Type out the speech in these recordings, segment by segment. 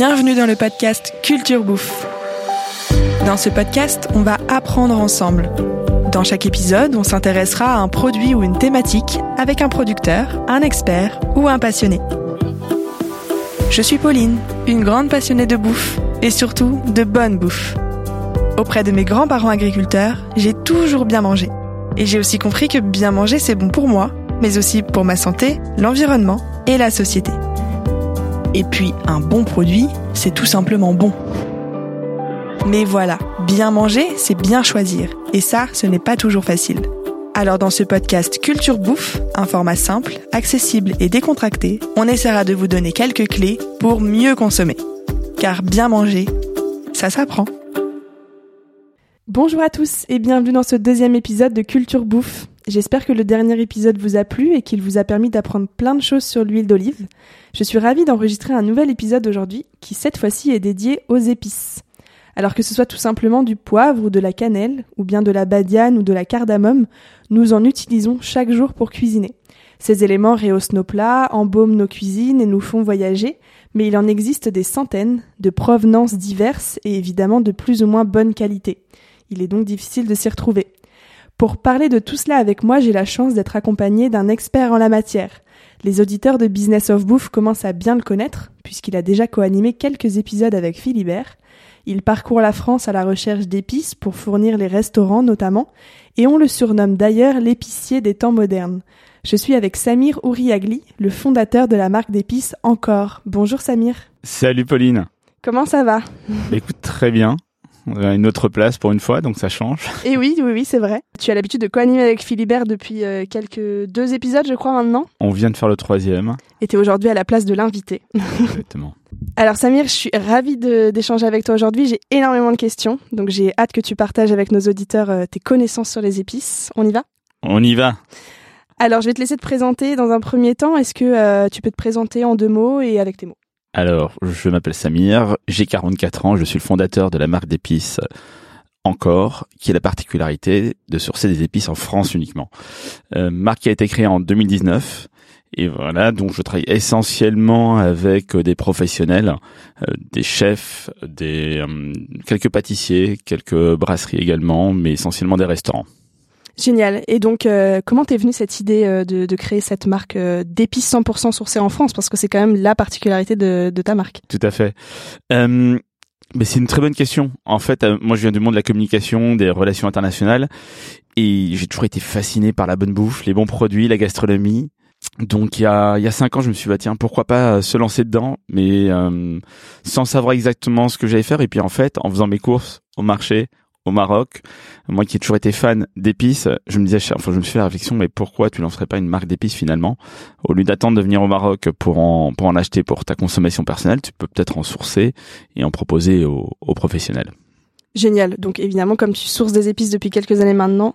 Bienvenue dans le podcast Culture Bouffe. Dans ce podcast, on va apprendre ensemble. Dans chaque épisode, on s'intéressera à un produit ou une thématique avec un producteur, un expert ou un passionné. Je suis Pauline, une grande passionnée de bouffe et surtout de bonne bouffe. Auprès de mes grands-parents agriculteurs, j'ai toujours bien mangé. Et j'ai aussi compris que bien manger, c'est bon pour moi, mais aussi pour ma santé, l'environnement et la société. Et puis, un bon produit, c'est tout simplement bon. Mais voilà, bien manger, c'est bien choisir. Et ça, ce n'est pas toujours facile. Alors dans ce podcast Culture Bouffe, un format simple, accessible et décontracté, on essaiera de vous donner quelques clés pour mieux consommer. Car bien manger, ça s'apprend. Bonjour à tous et bienvenue dans ce deuxième épisode de Culture Bouffe. J'espère que le dernier épisode vous a plu et qu'il vous a permis d'apprendre plein de choses sur l'huile d'olive. Je suis ravie d'enregistrer un nouvel épisode aujourd'hui qui cette fois-ci est dédié aux épices. Alors que ce soit tout simplement du poivre ou de la cannelle, ou bien de la badiane ou de la cardamome, nous en utilisons chaque jour pour cuisiner. Ces éléments rehaussent nos plats, embaument nos cuisines et nous font voyager, mais il en existe des centaines, de provenances diverses et évidemment de plus ou moins bonne qualité. Il est donc difficile de s'y retrouver. Pour parler de tout cela avec moi, j'ai la chance d'être accompagnée d'un expert en la matière. Les auditeurs de Business of Bouffe commencent à bien le connaître, puisqu'il a déjà co-animé quelques épisodes avec Philibert. Il parcourt la France à la recherche d'épices pour fournir les restaurants notamment, et on le surnomme d'ailleurs l'épicier des temps modernes. Je suis avec Samir Ouriagli, le fondateur de la marque d'épices Encore. Bonjour Samir. Salut Pauline. Comment ça va? Écoute, très bien. On a une autre place pour une fois, donc ça change. Et oui, oui, oui, c'est vrai. Tu as l'habitude de co-animer avec Philibert depuis euh, quelques deux épisodes, je crois, maintenant. On vient de faire le troisième. Et tu es aujourd'hui à la place de l'invité. Exactement. Alors Samir, je suis ravie d'échanger avec toi aujourd'hui. J'ai énormément de questions, donc j'ai hâte que tu partages avec nos auditeurs euh, tes connaissances sur les épices. On y va? On y va. Alors je vais te laisser te présenter dans un premier temps. Est-ce que euh, tu peux te présenter en deux mots et avec tes mots? Alors, je m'appelle Samir, j'ai 44 ans, je suis le fondateur de la marque d'épices encore, qui a la particularité de sourcer des épices en France uniquement. Euh, marque qui a été créée en 2019 et voilà, donc je travaille essentiellement avec euh, des professionnels, euh, des chefs, des euh, quelques pâtissiers, quelques brasseries également, mais essentiellement des restaurants. Génial. Et donc, euh, comment t'es venue cette idée euh, de, de, créer cette marque euh, d'épices 100% sourcées en France? Parce que c'est quand même la particularité de, de ta marque. Tout à fait. mais c'est une très bonne question. En fait, moi, je viens du monde de la communication, des relations internationales, et j'ai toujours été fasciné par la bonne bouffe, les bons produits, la gastronomie. Donc il y a il y a cinq ans, je me suis dit bah, tiens pourquoi pas se lancer dedans, mais euh, sans savoir exactement ce que j'allais faire. Et puis en fait, en faisant mes courses au marché au Maroc, moi qui ai toujours été fan d'épices, je me disais, enfin je me suis fait la réflexion, mais pourquoi tu lancerais pas une marque d'épices finalement? Au lieu d'attendre de venir au Maroc pour en pour en acheter pour ta consommation personnelle, tu peux peut-être en sourcer et en proposer aux, aux professionnels. Génial. Donc évidemment, comme tu sources des épices depuis quelques années maintenant,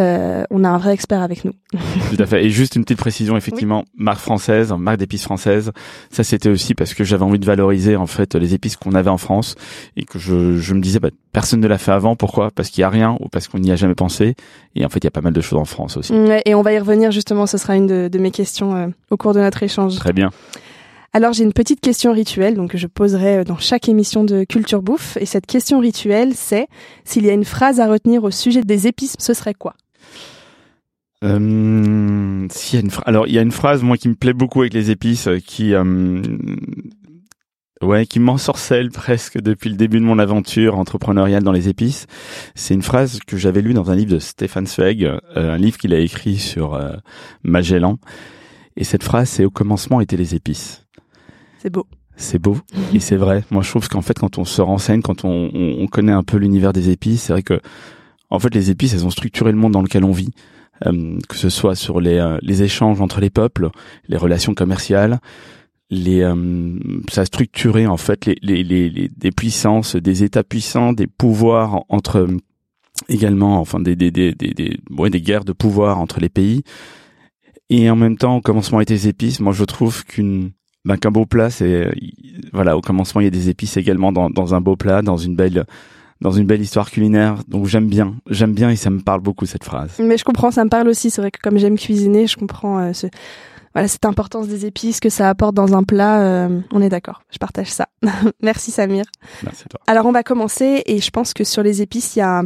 euh, on a un vrai expert avec nous. Tout à fait. Et juste une petite précision, effectivement, oui. marque française, marque d'épices française. Ça, c'était aussi parce que j'avais envie de valoriser en fait les épices qu'on avait en France et que je, je me disais, bah, personne ne l'a fait avant. Pourquoi? Parce qu'il y a rien ou parce qu'on n'y a jamais pensé. Et en fait, il y a pas mal de choses en France aussi. Et on va y revenir justement. Ce sera une de, de mes questions euh, au cours de notre échange. Très bien. Alors j'ai une petite question rituelle donc que je poserai dans chaque émission de Culture Bouffe et cette question rituelle c'est s'il y a une phrase à retenir au sujet des épices, ce serait quoi? Euh, y a une alors il y a une phrase moi qui me plaît beaucoup avec les épices qui euh, ouais qui m'ensorcelle presque depuis le début de mon aventure entrepreneuriale dans les épices. C'est une phrase que j'avais lue dans un livre de Stéphane Zweig, euh, un livre qu'il a écrit sur euh, Magellan. Et cette phrase c'est au commencement étaient les épices. C'est beau. C'est beau et c'est vrai. Moi, je trouve qu'en fait, quand on se renseigne, quand on, on, on connaît un peu l'univers des épices, c'est vrai que, en fait, les épices, elles ont structuré le monde dans lequel on vit, euh, que ce soit sur les, euh, les échanges entre les peuples, les relations commerciales, les, euh, ça a structuré en fait les, les, les, les, puissances, des États puissants, des pouvoirs entre également, enfin des des des des, des, ouais, des guerres de pouvoir entre les pays. Et en même temps, au commencement étaient les épices. Moi, je trouve qu'une ben, qu'un beau plat, c'est voilà, au commencement il y a des épices également dans, dans un beau plat, dans une belle dans une belle histoire culinaire. Donc j'aime bien, j'aime bien et ça me parle beaucoup cette phrase. Mais je comprends, ça me parle aussi. C'est vrai que comme j'aime cuisiner, je comprends euh, ce voilà cette importance des épices que ça apporte dans un plat. euh, on est d'accord, je partage ça. Merci Samir. Merci toi. Alors on va commencer et je pense que sur les épices, il y a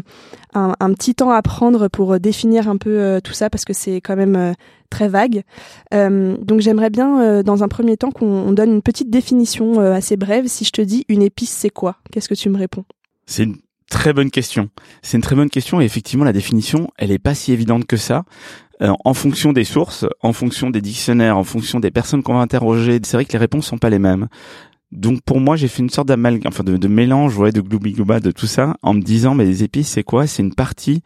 un, un petit temps à prendre pour euh, définir un peu euh, tout ça parce que c'est quand même euh, très vague. Euh, donc j'aimerais bien euh, dans un premier temps qu'on on donne une petite définition assez brève. Si je te dis une épice, c'est quoi? Qu'est-ce que tu me réponds? C'est une très bonne question. C'est une très bonne question et effectivement la définition, elle est pas si évidente que ça. Euh, en fonction des sources, en fonction des dictionnaires, en fonction des personnes qu'on va interroger, c'est vrai que les réponses sont pas les mêmes. Donc pour moi, j'ai fait une sorte d'amalgame, enfin de, mélange, ouais, de gloubi-glouba, de tout ça, en me disant, mais les épices, c'est quoi? C'est une partie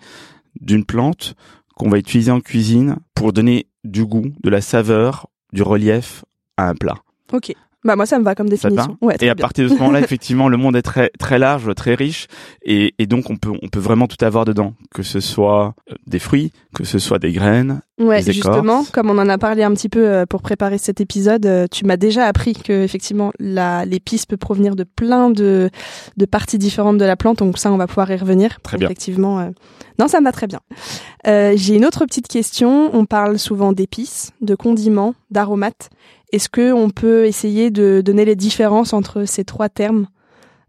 d'une plante qu'on va utiliser en cuisine pour donner du goût, de la saveur, du relief à un plat. Ok. Bah moi ça me va comme définition. Ouais, et à bien. partir de ce moment-là, effectivement, le monde est très très large, très riche, et, et donc on peut on peut vraiment tout avoir dedans, que ce soit euh, des fruits, que ce soit des graines. Ouais, justement, comme on en a parlé un petit peu euh, pour préparer cet épisode, euh, tu m'as déjà appris que effectivement la l'épice peut provenir de plein de de parties différentes de la plante, donc ça on va pouvoir y revenir. Très bien. Effectivement, euh, non, ça me va très bien. Euh, J'ai une autre petite question. On parle souvent d'épices, de condiments, d'aromates. Est-ce que on peut essayer de donner les différences entre ces trois termes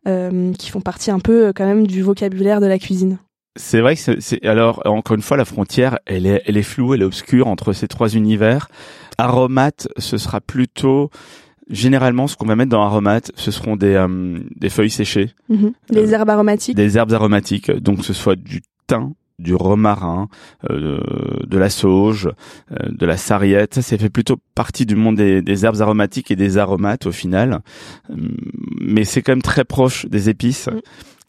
euh, qui font partie un peu euh, quand même du vocabulaire de la cuisine? C'est vrai que c'est- alors encore une fois la frontière, elle est elle est floue, elle est obscure entre ces trois univers. Aromate, ce sera plutôt généralement ce qu'on va mettre dans aromate, ce seront des euh, des feuilles séchées. Mhm. Euh, herbes aromatiques? des herbes aromatiques, donc que ce soit du thym, du romarin, euh, de la sauge, euh, de la sarriette. Ça, c'est fait plutôt partie du monde des, des herbes aromatiques et des aromates au final. Hum, Mais c'est quand même très proche des épices.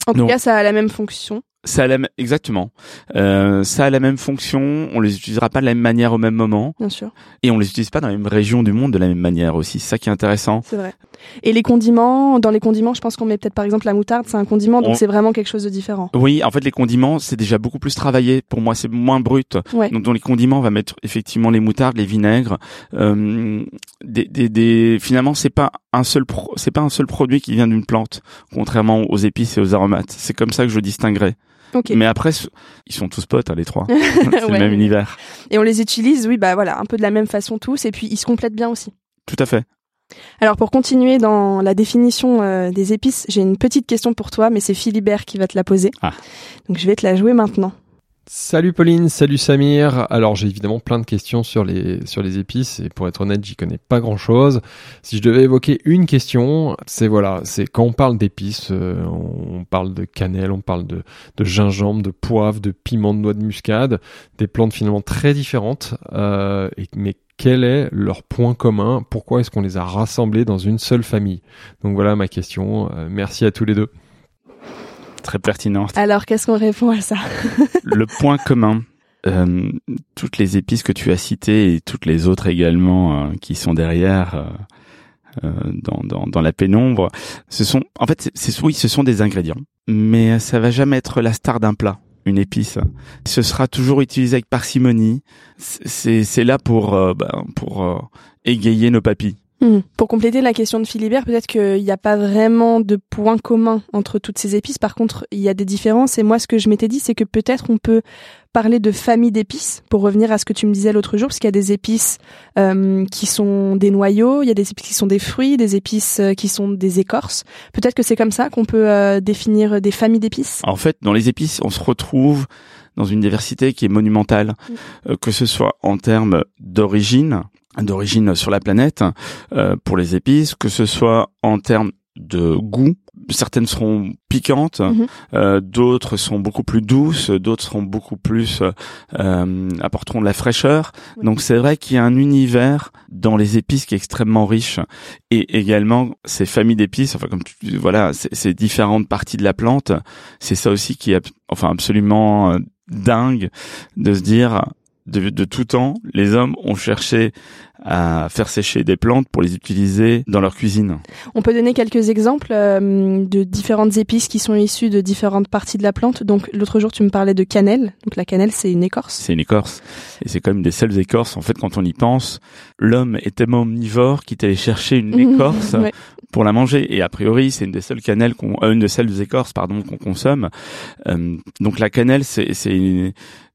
En tout cas, ça a la même fonction. Ça a la, exactement. Euh, ça a la même fonction. On les utilisera pas de la même manière au même moment Bien sûr. et on les utilise pas dans la même région du monde de la même manière aussi. C'est ça qui est intéressant. C'est vrai. Et les condiments, dans les condiments, je pense qu'on met peut-être par exemple la moutarde, c'est un condiment, donc On- c'est vraiment quelque chose de différent. Oui, en fait, les condiments, c'est déjà beaucoup plus travaillé. Pour moi, c'est moins brut. Ouais. Donc, dans les condiments, on va mettre effectivement les moutardes, les vinaigres. Euh, des, des, des, finalement, c'est pas un seul, pro- c'est pas un seul produit qui vient d'une plante, contrairement aux épices et aux aromates. C'est comme ça que je distinguerais. Mais après, ils sont tous potes, hein, les trois. c'est Ouais. le même univers. Et on les utilise, oui, bah voilà, un peu de la même façon tous, et puis ils se complètent bien aussi. Tout à fait. Alors pour continuer dans la définition euh, des épices, j'ai une petite question pour toi, mais c'est Philibert qui va te la poser. Ah. Donc je vais te la jouer maintenant. Salut Pauline, salut Samir. Alors j'ai évidemment plein de questions sur les épices et pour être honnête, j'y connais pas grand-chose. Si je devais évoquer une question, c'est voilà, c'est quand on parle d'épices, euh, on parle de cannelle, on parle de gingembre, de poivre, de piment, de noix de muscade, des plantes finalement très différentes. euh, mais quel est leur point commun? Pourquoi est-ce qu'on les a rassemblés dans une seule famille? Donc voilà ma question. Euh, merci à tous les deux. Très pertinent. Alors qu'est-ce qu'on répond à ça le point commun, euh, toutes les épices que tu as citées et toutes les autres également euh, qui sont derrière euh, euh, dans, dans, dans la pénombre, ce sont, en fait, c'est, oui, ce sont des ingrédients, mais ça va jamais être la star d'un plat. Une épice, ce sera toujours utilisé avec parcimonie. C'est, c'est, c'est là pour euh, ben, pour euh, égayer nos papilles. Hmm. Pour compléter la question de Philibert, peut-être qu'il n'y a pas vraiment de point commun entre toutes ces épices. Par contre, il y a des différences. Et moi, ce que je m'étais dit, c'est que peut-être on peut parler de famille d'épices, pour revenir à ce que tu me disais l'autre jour, parce qu'il y a des épices euh, qui sont des noyaux, il y a des épices qui sont des fruits, des épices euh, qui sont des écorces. Peut-être que c'est comme ça qu'on peut euh, définir des familles d'épices. En fait, dans les épices, on se retrouve dans une diversité qui est monumentale, euh, que ce soit en termes d'origine, d'origine sur la planète euh, pour les épices, que ce soit en termes de goût. Certaines seront piquantes, Mhm. euh, d'autres sont beaucoup plus douces, d'autres seront beaucoup plus euh, apporteront de la fraîcheur. Oui. Donc c'est vrai qu'il y a un univers dans les épices qui est extrêmement riche et également ces familles d'épices. Enfin comme tu, voilà, ces, différentes parties de la plante, c'est ça aussi qui est enfin absolument euh, dingue de se dire de, de tout temps, les hommes ont cherché à faire sécher des plantes pour les utiliser dans leur cuisine. On peut donner quelques exemples euh, de différentes épices qui sont issues de différentes parties de la plante. Donc l'autre jour, tu me parlais de cannelle. Donc la cannelle, c'est une écorce. C'est une écorce. Et c'est quand même des seules écorces. En fait, quand on y pense, l'homme est tellement omnivore qu'il est allé chercher une écorce Ouais. pour la manger. Et a priori, c'est une des seules cannelles qu'on, euh, une des seules écorces, pardon, qu'on consomme. Euh, donc la cannelle, c'est, c'est,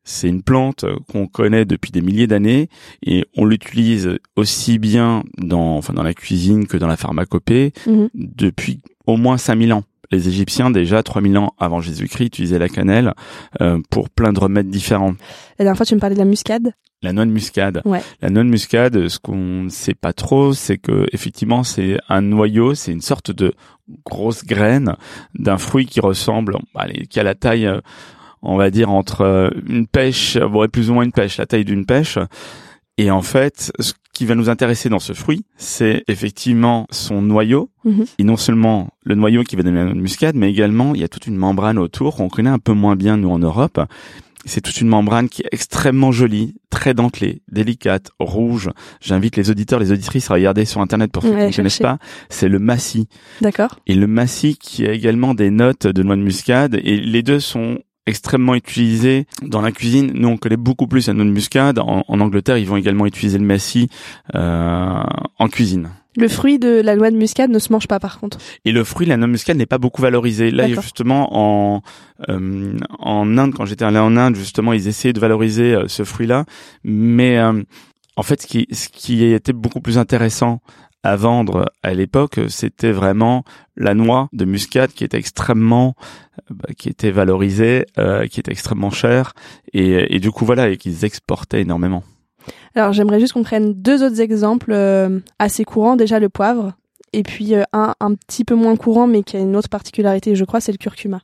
c'est une plante qu'on connaît depuis des milliers d'années et on l'utilise aussi bien dans, enfin, dans la cuisine que dans la pharmacopée Mhm. depuis au moins 5000 ans. Les Égyptiens, déjà 3000 ans avant Jésus-Christ, utilisaient la cannelle euh, pour plein de remèdes différents. La dernière fois, tu me parlais de la muscade? La noix de muscade. Ouais. La noix de muscade, ce qu'on ne sait pas trop, c'est que effectivement, c'est un noyau, c'est une sorte de grosse graine d'un fruit qui ressemble, allez, qui a la taille, euh, on va dire entre euh, une pêche, ouais, plus ou moins une pêche, la taille d'une pêche. Et en fait, ce qui va nous intéresser dans ce fruit, c'est effectivement son noyau. Mhm. Et non seulement le noyau qui va donner la noix de muscade, mais également il y a toute une membrane autour qu'on connaît un peu moins bien nous en Europe. C'est toute une membrane qui est extrêmement jolie, très dentelée, délicate, rouge. J'invite les auditeurs, les auditrices à regarder sur internet pour ceux Ouais, qui ne connaissent pas. C'est le massis. D'accord. Et le massis qui a également des notes de noix de muscade. Et les deux sont extrêmement utilisés dans la cuisine. Nous, on connaît beaucoup plus la noix de muscade. En, en Angleterre, ils vont également utiliser le massis euh, en cuisine. Le fruit de la noix de muscade ne se mange pas, par contre. Et le fruit, la noix de muscade, n'est pas beaucoup valorisé. Là, justement, en euh, en Inde, quand j'étais allé en Inde, justement, ils essayaient de valoriser euh, ce fruit-là. Mais euh, en fait, ce qui, ce qui était beaucoup plus intéressant à vendre à l'époque, c'était vraiment la noix de muscade qui était extrêmement, bah, qui était valorisée, euh, qui était extrêmement chère, et, et du coup voilà, et qu'ils exportaient énormément. Alors, j'aimerais juste qu'on prenne deux autres exemples euh, assez courants. Déjà, le poivre. Et puis, euh, un un petit peu moins courant, mais qui a une autre particularité, je crois, c'est le curcuma.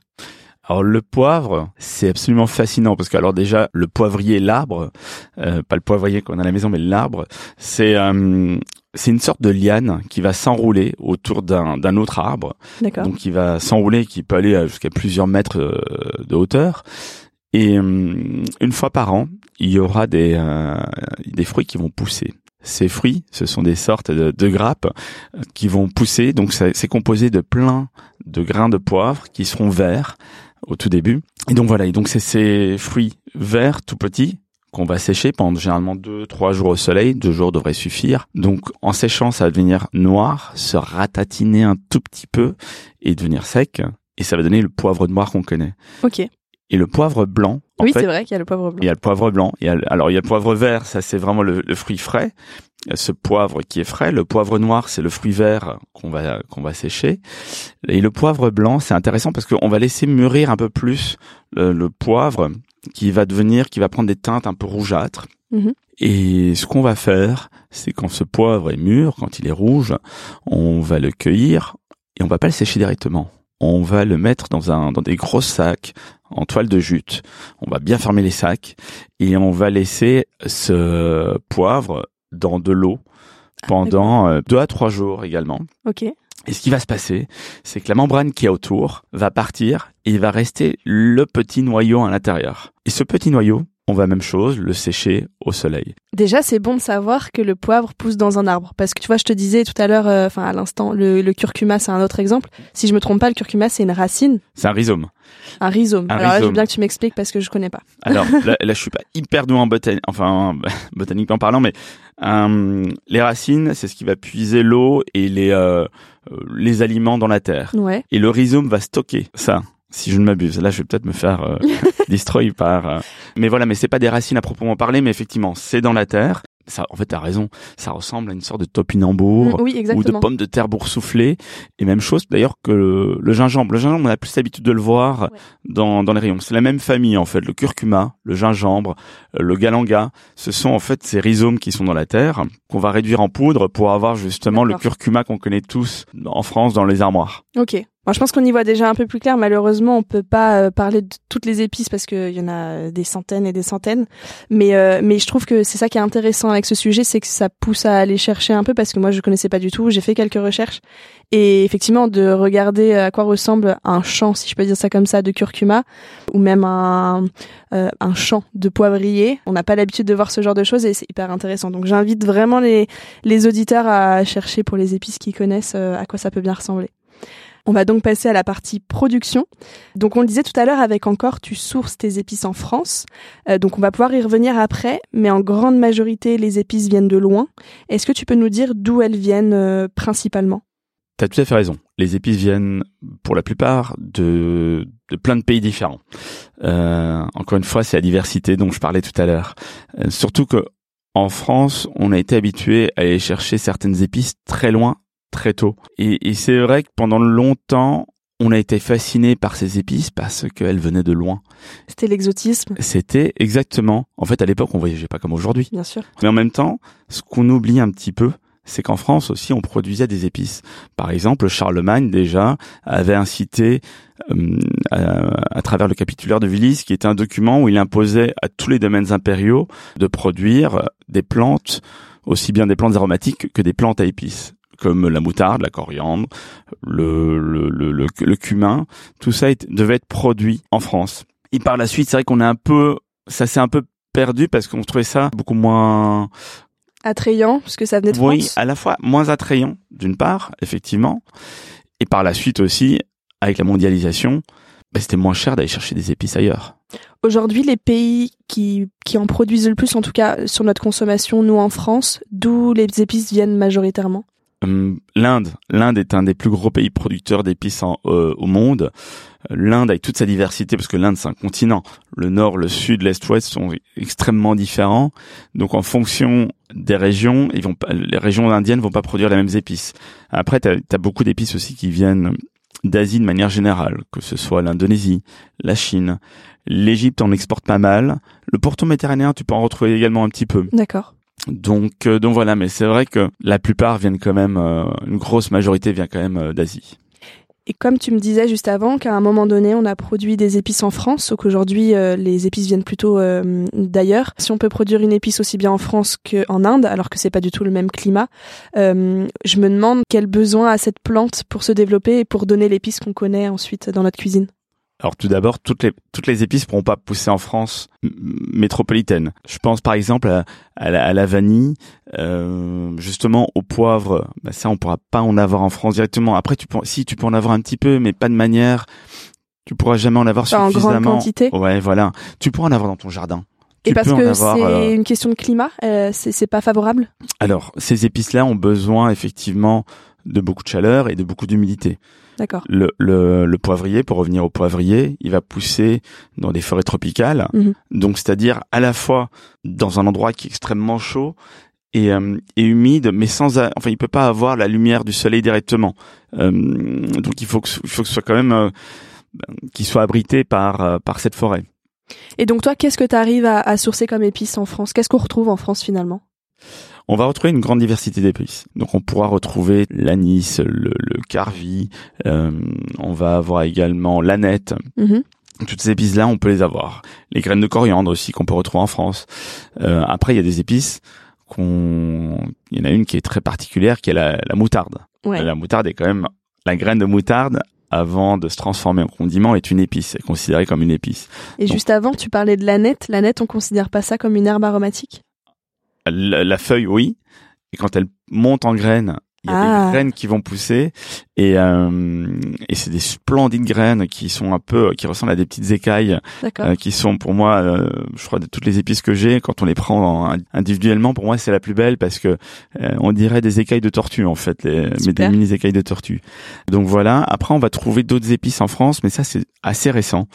Alors le poivre, c'est absolument fascinant parce que alors déjà le poivrier, l'arbre, euh, pas le poivrier qu'on a à la maison, mais l'arbre, c'est euh, c'est une sorte de liane qui va s'enrouler autour d'un d'un autre arbre, D'accord. donc qui va s'enrouler, qui peut aller à jusqu'à plusieurs mètres euh, de hauteur. Et euh, une fois par an, il y aura des euh, des fruits qui vont pousser. Ces fruits, ce sont des sortes de, de grappes euh, qui vont pousser. Donc ça- c'est composé de plein de grains de poivre qui seront verts au tout début. Et donc voilà, et donc c'est ces fruits verts tout petits qu'on va sécher pendant généralement deux, trois jours au soleil. Deux jours devrait suffire. Donc en séchant, ça va devenir noir, se ratatiner un tout petit peu et devenir sec. Et ça va donner le poivre noir qu'on connaît. Ok. Et le poivre blanc, en oui, c'est vrai qu'il y a le poivre blanc. il y a le poivre blanc. Il y a, le- alors il y a le poivre vert, ça c'est vraiment le, le fruit frais. Ce poivre qui est frais. Le poivre noir, c'est le fruit vert qu'on va qu'on va sécher. Et le poivre blanc, c'est intéressant parce qu'on va laisser mûrir un peu plus le, le poivre qui va devenir, qui va prendre des teintes un peu rougeâtres. Mhm. Et ce qu'on va faire, c'est quand ce poivre est mûr, quand il est rouge, on va le cueillir et on va pas le sécher directement. On va le mettre dans un dans des gros sacs en toile de jute. On va bien fermer les sacs et on va laisser ce poivre dans de l'eau pendant euh, deux à trois jours également. Ok. Et ce qui va se passer, c'est que la membrane qui est autour va partir et il va rester le petit noyau à l'intérieur. Et ce petit noyau, on va même chose, le sécher au soleil. Déjà, c'est bon de savoir que le poivre pousse dans un arbre. Parce que tu vois, je te disais tout à l'heure, euh, enfin à l'instant, le, le curcuma, c'est un autre exemple. Si je me trompe pas, le curcuma, c'est une racine, C'est un rhizome. un rhizome. Un Alors là, je veux bien que tu m'expliques parce que je connais pas. Alors là, là, je suis pas hyper doué en botanique, enfin botaniquement parlant, mais euh, les racines, c'est ce qui va puiser l'eau et les euh, euh, les aliments dans la terre. Ouais. Et le rhizome va stocker ça, si je ne m'abuse. Là, je vais peut-être me faire euh, destroy par. euh, Mais voilà, mais c'est pas des racines à proprement parler, mais effectivement, c'est dans la terre. Ça, en fait, t'as raison. Ça ressemble à une sorte de topinambour Mm, oui, ou de pommes de terre boursouflées. Et même chose d'ailleurs que le, le gingembre. Le gingembre, on a plus l'habitude de le voir Ouais. dans, dans les rayons. C'est la même famille en fait. Le curcuma, le gingembre, euh, le galanga. Ce sont en fait ces rhizomes qui sont dans la terre qu'on va réduire en poudre pour avoir justement le curcuma qu'on connaît tous en France dans les armoires. Ok. Bon, je pense qu'on y voit déjà un peu plus clair. Malheureusement, on peut pas euh, parler de toutes les épices parce qu'il y en a des centaines et des centaines. Mais euh, mais je trouve que c'est ça qui est intéressant avec ce sujet, c'est que ça pousse à aller chercher un peu parce que moi je connaissais pas du tout. J'ai fait quelques recherches et effectivement de regarder à quoi ressemble un champ, si je peux dire ça comme ça, de curcuma ou même un euh, un champ de poivrier. On n'a pas l'habitude de voir ce genre de choses et c'est hyper intéressant. Donc j'invite vraiment les les auditeurs à chercher pour les épices qu'ils connaissent euh, à quoi ça peut bien ressembler. On va donc passer à la partie production. Donc on le disait tout à l'heure avec encore, tu sources tes épices en France. Euh, donc on va pouvoir y revenir après, mais en grande majorité les épices viennent de loin. Est-ce que tu peux nous dire d'où elles viennent euh, principalement? T'as tout à fait raison. Les épices viennent, pour la plupart, de, plein de pays différents. Euh, encore une fois, c'est la diversité dont je parlais tout à l'heure. Surtout que en France, on a été habitué à aller chercher certaines épices très loin, très tôt. Et, et c'est vrai que pendant longtemps, on a été fasciné par ces épices parce qu'elles venaient de loin. C'était l'exotisme. C'était exactement. En fait, à l'époque, on voyageait pas comme aujourd'hui. Bien sûr. Mais en même temps, ce qu'on oublie un petit peu, c'est qu'en France aussi, on produisait des épices. Par exemple, Charlemagne déjà avait incité euh, à, travers le capitulaire de Villis, qui était un document où il imposait à tous les domaines impériaux de produire des plantes, aussi bien des plantes aromatiques que des plantes à épices comme la moutarde, la coriandre, le, le, le, le, cumin, tout ça devait être produit en France. Et par la suite, c'est vrai qu'on est un peu, ça s'est un peu perdu parce qu'on trouvait ça beaucoup moins attrayant parce que ça venait de oui, France. Oui, à la fois moins attrayant d'une part, effectivement, et par la suite aussi avec la mondialisation, bah, c'était moins cher d'aller chercher des épices ailleurs. Aujourd'hui, les pays qui, qui en produisent le plus, en tout cas sur notre consommation, nous en France, d'où les épices viennent majoritairement? L'Inde, l'Inde est un des plus gros pays producteurs d'épices euh, au monde. L'Inde avec toute sa diversité, parce que l'Inde c'est un continent. Le nord, le sud, l'est, l'ouest sont extrêmement différents. Donc en fonction des régions, ils vont les régions indiennes vont pas produire les mêmes épices. Après, tu beaucoup d'épices aussi qui viennent d'Asie de manière générale, que ce soit l'Indonésie, la Chine, l'Égypte en exporte pas mal. Le pourtour méditerranéen, tu peux en retrouver également un petit peu. D'accord. Donc, euh, donc voilà, mais c'est vrai que la plupart viennent quand même, euh, une grosse majorité vient quand même euh, d'Asie. Et comme tu me disais juste avant qu'à un moment donné, on a produit des épices en France, sauf qu'aujourd'hui, les épices viennent plutôt d'ailleurs. Si on peut produire une épice aussi bien en France qu'en Inde, alors que c'est pas du tout le même climat, je me demande quel besoin a cette plante pour se développer et pour donner l'épice qu'on connaît ensuite dans notre cuisine. Alors tout d'abord, toutes les toutes les épices pourront pas pousser en France métropolitaine. Je pense par exemple à, la, vanille, euh, justement au poivre. Bah ça, on pourra pas en avoir en France directement. Après, tu peux, si tu peux en avoir un petit peu, mais pas de manière. Tu pourras jamais en avoir suffisamment. En grande quantité. Ouais, voilà. Tu pourras en avoir dans ton jardin. Et parce que c'est euh, une question de climat, euh, c'est pas favorable? Alors, ces épices-là ont besoin effectivement de beaucoup de chaleur et de beaucoup d'humidité. D'accord. Le, le, le, poivrier, pour revenir au poivrier, il va pousser dans des forêts tropicales, mhm. donc c'est-à-dire à la fois dans un endroit qui est extrêmement chaud et, euh, et humide, mais sans, enfin, il peut pas avoir la lumière du soleil directement. Euh, donc il faut que, il faut que ce soit quand même euh, qu'il soit abrité par par cette forêt. Et donc toi, qu'est-ce que tu arrives à, à sourcer comme épices en France? Qu'est-ce qu'on retrouve en France finalement? On va retrouver une grande diversité d'épices. Donc on pourra retrouver l'anis, le, le carvi, euh, on va avoir également l'aneth. Mm-hmm. Toutes ces épices-là, on peut les avoir. Les graines de coriandre aussi qu'on peut retrouver en France. Euh, après, il y a des épices qu'on, il y en a une qui est très particulière, qui est la, moutarde. La moutarde est quand même la graine de moutarde avant de se transformer en condiment est une épice, est considérée comme une épice. Et juste avant, tu parlais de l'aneth. L'aneth, on considère pas ça comme une herbe aromatique? La, feuille, oui. Et quand elle monte en graines, il y a des ah. graines qui vont pousser. Et euh, et c'est des splendides graines qui sont un peu qui ressemblent à des petites écailles euh, qui sont pour moi euh, je crois de toutes les épices que j'ai quand on les prend individuellement pour moi c'est la plus belle parce que on dirait des écailles de tortue en fait les, mais des mini écailles de tortue. Donc voilà. Après on va trouver d'autres épices en France mais ça c'est assez récent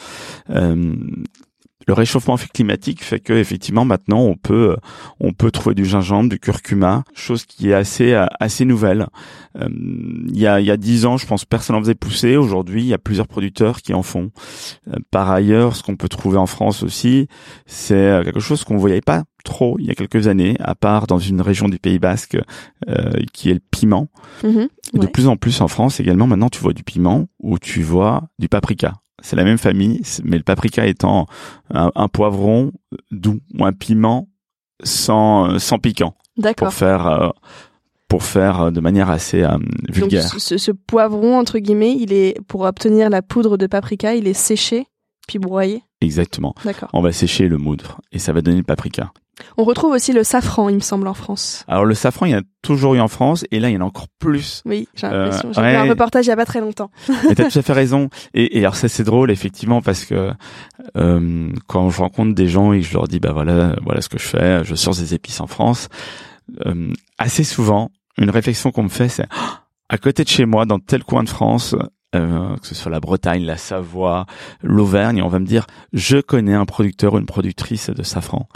le réchauffement climatique fait que effectivement maintenant on peut euh, on peut trouver du gingembre, du curcuma, chose qui est assez euh, assez nouvelle. Euh, il y a il y a dix ans, je pense personne en faisait pousser. Aujourd'hui, il y a plusieurs producteurs qui en font. par ailleurs, ce qu'on peut trouver en France aussi, c'est quelque chose qu'on voyait pas trop il y a quelques années, à part dans une région du Pays Basque qui est le piment. Mhm, de plus en plus en France également, maintenant tu vois du piment ou tu vois du paprika c'est la même famille, mais le paprika étant un, poivron doux ou un piment sans sans piquant. D'accord. Pour faire euh, pour faire de manière assez euh, vulgaire. Donc, ce, ce, poivron entre guillemets, il est pour obtenir la poudre de paprika, il est séché puis broyé. Exactement. D'accord. On va sécher le moudre et ça va donner le paprika. On retrouve aussi le safran, il me semble, en France. Alors le safran, il y en a toujours eu en France, et là, il y en a encore plus. Oui, j'ai l'impression. J'ai vu un reportage il y a pas très longtemps. Mais t'as tout à fait raison. Et, et alors ça, c'est drôle, effectivement, parce que euh, quand je rencontre des gens et que je leur dis, bah voilà, voilà ce que je fais, je source des épices en France, euh, assez souvent, une réflexion qu'on me fait, c'est à côté de chez moi, dans tel coin de France, euh, que ce soit la Bretagne, la Savoie, l'Auvergne, on va me dire je connais un producteur ou une productrice de safran.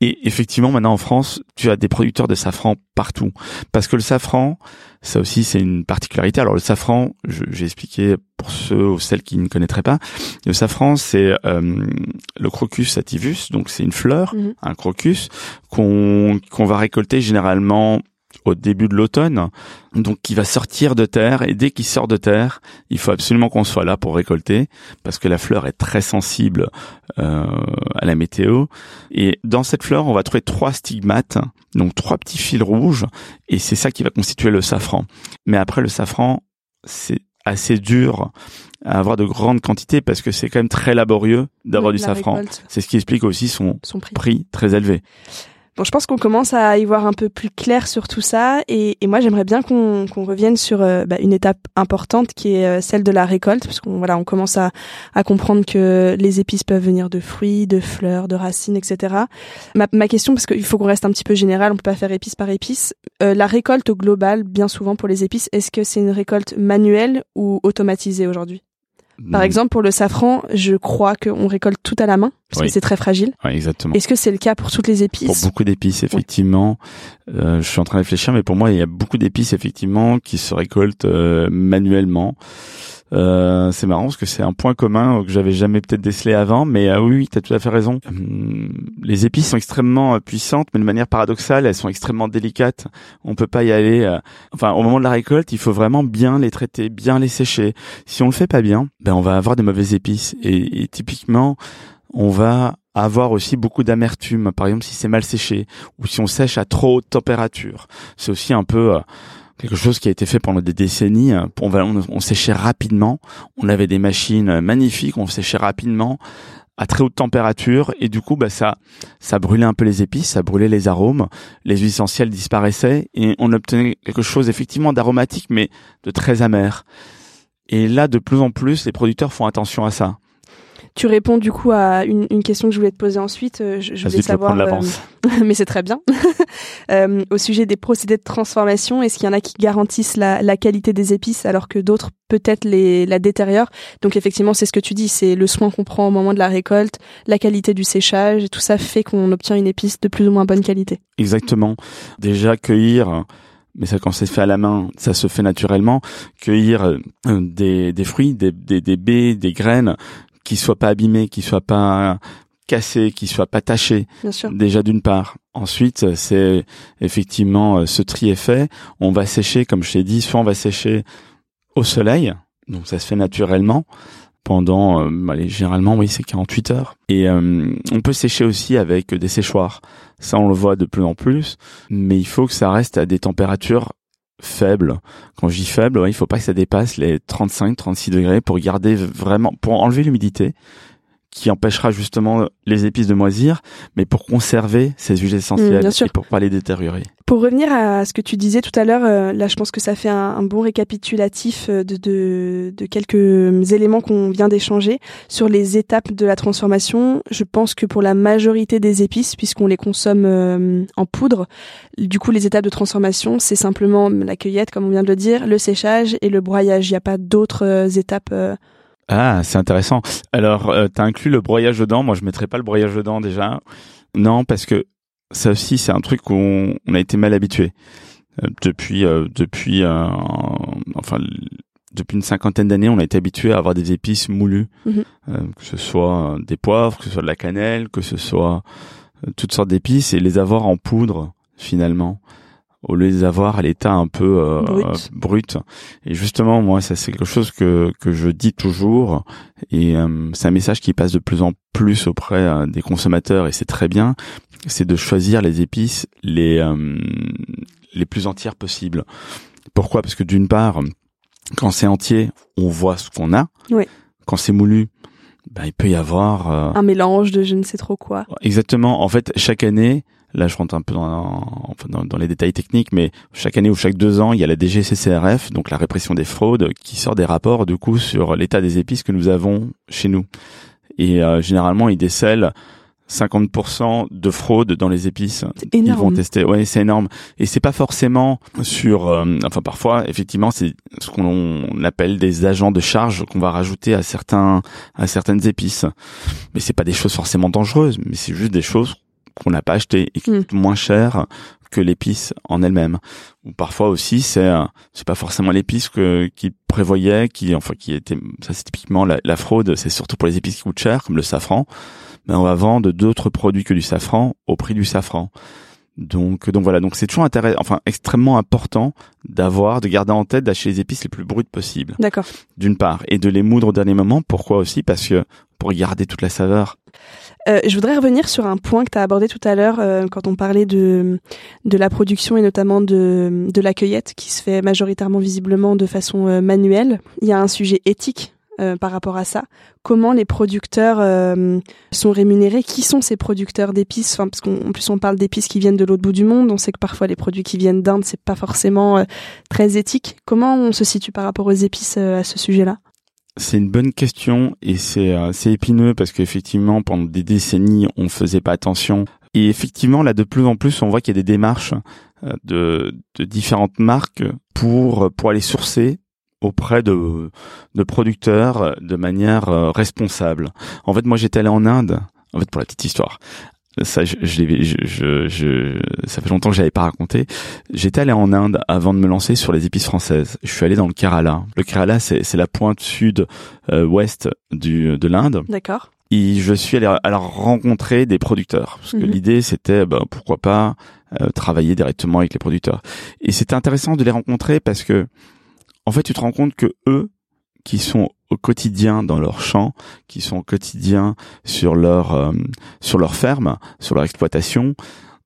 Et effectivement, maintenant en France, tu as des producteurs de safran partout, parce que le safran, ça aussi c'est une particularité. Alors le safran, j'ai expliqué pour ceux ou celles qui ne connaîtraient pas, le safran c'est euh, le crocus sativus, donc c'est une fleur, mhm. un crocus qu'on qu'on va récolter généralement au début de l'automne, donc qui va sortir de terre et dès qu'il sort de terre, il faut absolument qu'on soit là pour récolter parce que la fleur est très sensible euh, à la météo et dans cette fleur on va trouver trois stigmates, donc trois petits fils rouges et c'est ça qui va constituer le safran. Mais après le safran c'est assez dur à avoir de grandes quantités parce que c'est quand même très laborieux d'avoir du safran. C'est ce qui explique aussi son, son prix très élevé. Bon, je pense qu'on commence à y voir un peu plus clair sur tout ça, et, moi j'aimerais bien qu'on revienne sur euh, bah, une étape importante qui est euh, celle de la récolte, parce qu'on voilà, on commence à, comprendre que les épices peuvent venir de fruits, de fleurs, de racines, etc. Ma, ma question, parce qu'il faut qu'on reste un petit peu général, on peut pas faire épice par épice. Euh, la récolte au global, bien souvent pour les épices, est-ce que c'est une récolte manuelle ou automatisée aujourd'hui? Par hmm. exemple, pour le safran, je crois qu'on récolte tout à la main parce que c'est très fragile. Oui, exactement. Est-ce que c'est le cas pour toutes les épices Pour beaucoup d'épices, effectivement. Euh, je suis en train de réfléchir, mais pour moi, il y a beaucoup d'épices effectivement qui se récoltent euh, manuellement. Euh, c'est marrant parce que c'est un point commun que j'avais jamais peut-être décelé avant, mais euh, oui, tu as tout à fait raison. Hum, les épices sont extrêmement euh, puissantes, mais de manière paradoxale, elles sont extrêmement délicates. On peut pas y aller. enfin, au moment de la récolte, il faut vraiment bien les traiter, bien les sécher. Si on le fait pas bien, ben on va avoir des mauvaises épices. Et, et typiquement, on va avoir aussi beaucoup d'amertume. Par exemple, si c'est mal séché ou si on sèche à trop haute température, c'est aussi un peu quelque chose qui a été fait pendant des décennies. On, on, séchait rapidement. On avait des machines magnifiques. On séchait rapidement à très haute température et du coup bah ça ça brûlait un peu les épices, ça brûlait les arômes, les huiles essentielles disparaissaient et on obtenait quelque chose effectivement d'aromatique mais de très amer. Et là de plus en plus les producteurs font attention à ça. Tu réponds du coup à une, une, question que je voulais te poser ensuite. Euh, je, je voulais savoir, euh, mais c'est très bien. euh, au sujet des procédés de transformation, est-ce qu'il y en a qui garantissent la, la qualité des épices alors que d'autres peut-être les la détériorent? Donc effectivement, c'est ce que tu dis, c'est le soin qu'on prend au moment de la récolte, la qualité du séchage, et tout ça fait qu'on obtient une épice de plus ou moins bonne qualité. Exactement. Déjà cueillir mais ça quand c'est fait à la main, ça se fait naturellement. Cueillir euh, des, des fruits, des, des, des baies, des graines, qui soit pas abîmé, qui soit pas cassé, qui soit pas taché. Déjà d'une part. Ensuite, c'est effectivement euh, ce tri est fait. On va sécher, comme je t'ai dit, soit on va sécher au soleil, donc ça se fait naturellement pendant, euh, allez, généralement oui, c'est 48 heures. Et euh, on peut sécher aussi avec des séchoirs. Ça, on le voit de plus en plus, mais il faut que ça reste à des températures faible. Quand je dis faible, ouais, il faut pas que ça dépasse les 35-36 degrés pour garder vraiment, pour enlever l'humidité qui empêchera justement les épices de moisir, mais pour conserver ces huiles essentielles mmh, et pour pas les détériorer. Pour revenir à ce que tu disais tout à l'heure, euh, là je pense que ça fait un, bon récapitulatif euh, de, de, de quelques éléments qu'on vient d'échanger sur les étapes de la transformation. Je pense que pour la majorité des épices, puisqu'on les consomme euh, en poudre, du coup les étapes de transformation, c'est simplement la cueillette, comme on vient de le dire, le séchage et le broyage. Il n'y a pas d'autres étapes ah, c'est intéressant. Alors, euh, tu as inclus le broyage dedans. Moi, je mettrais pas le broyage dedans déjà. Non, parce que ça aussi, c'est un truc où on, a été mal habitué euh, depuis euh, depuis enfin depuis une cinquantaine d'années, on a été habitué à avoir des épices moulues, mhm. que ce soit des poivres, que ce soit de la cannelle, que ce soit toutes sortes d'épices et les avoir en poudre finalement au lieu de les avoir à l'état un peu euh, brut. Et justement, moi, ça c'est quelque chose que que je dis toujours, et euh, c'est un message qui passe de plus en plus auprès euh, des consommateurs, et c'est très bien. C'est de choisir les épices les les plus entières possibles. Pourquoi? Parce que d'une part, quand c'est entier, on voit ce qu'on a. Oui. Quand c'est moulu, ben, il peut y avoir un mélange de je ne sais trop quoi. Exactement. En fait, chaque année, Là, je rentre un peu dans, dans, dans, les détails techniques, mais chaque année ou chaque deux ans, il y a la DGCCRF, donc la répression des fraudes, qui sort des rapports du coup sur l'état des épices que nous avons chez nous. Et euh, généralement, ils décèlent 50% de fraude dans les épices. Énorme. Ils vont tester. Ouais, c'est énorme. Et c'est pas forcément sur. euh, enfin, parfois, effectivement, c'est ce qu'on appelle des agents de charge qu'on va rajouter à certains à certaines épices. Mais c'est pas des choses forcément dangereuses. Mais c'est juste des choses qu'on n'a pas achetées et qui Mm. coûtent moins cher que l'épice en elle-même. Ou parfois aussi, c'est euh, c'est pas forcément l'épice que qui prévoyait, qui enfin qui était ça c'est typiquement la, la fraude. C'est surtout pour les épices qui coûtent cher, comme le safran mais on va vendre d'autres produits que du safran au prix du safran. Donc, donc voilà, donc c'est toujours intéressant, enfin extrêmement important d'avoir, de garder en tête d'acheter les épices les plus brutes possibles, D'accord. d'une part, et de les moudre au dernier moment. Pourquoi aussi? Parce que pour garder toute la saveur. Euh, je voudrais revenir sur un point que tu as abordé tout à l'heure euh, quand on parlait de, de la production et notamment de, de la cueillette qui se fait majoritairement visiblement de façon euh, manuelle. Il y a un sujet éthique par rapport à ça. Comment les producteurs sont rémunérés? Qui sont ces producteurs d'épices? Enfin, Parce qu'en plus on parle d'épices qui viennent de l'autre bout du monde. On sait que parfois les produits qui viennent d'Inde c'est pas forcément très éthique. Comment on se situe par rapport aux épices à ce sujet-là? C'est une bonne question et c'est euh, c'est épineux parce qu'effectivement pendant des décennies on faisait pas attention et effectivement là de plus en plus on voit qu'il y a des démarches euh, de, de différentes marques pour pour aller sourcer auprès de, de producteurs euh, de manière euh, responsable. En fait, moi, j'étais allé en Inde. En fait, pour la petite histoire, ça, je, je, l'ai- je, je, je- ça fait longtemps que j'avais pas raconté. J'étais allé en Inde avant de me lancer sur les épices françaises. Je suis allé dans le Kerala. Le Kerala, c'est c'est la pointe sud euh, ouest du de l'Inde. D'accord. Et je suis allé alors rencontrer des producteurs parce que Mhm. l'idée c'était ben, pourquoi pas euh, travailler directement avec les producteurs. Et c'était intéressant de les rencontrer parce que en fait tu te rends compte que eux qui sont au quotidien dans leur champ, qui sont au quotidien sur leur euh, sur leur ferme, sur leur exploitation,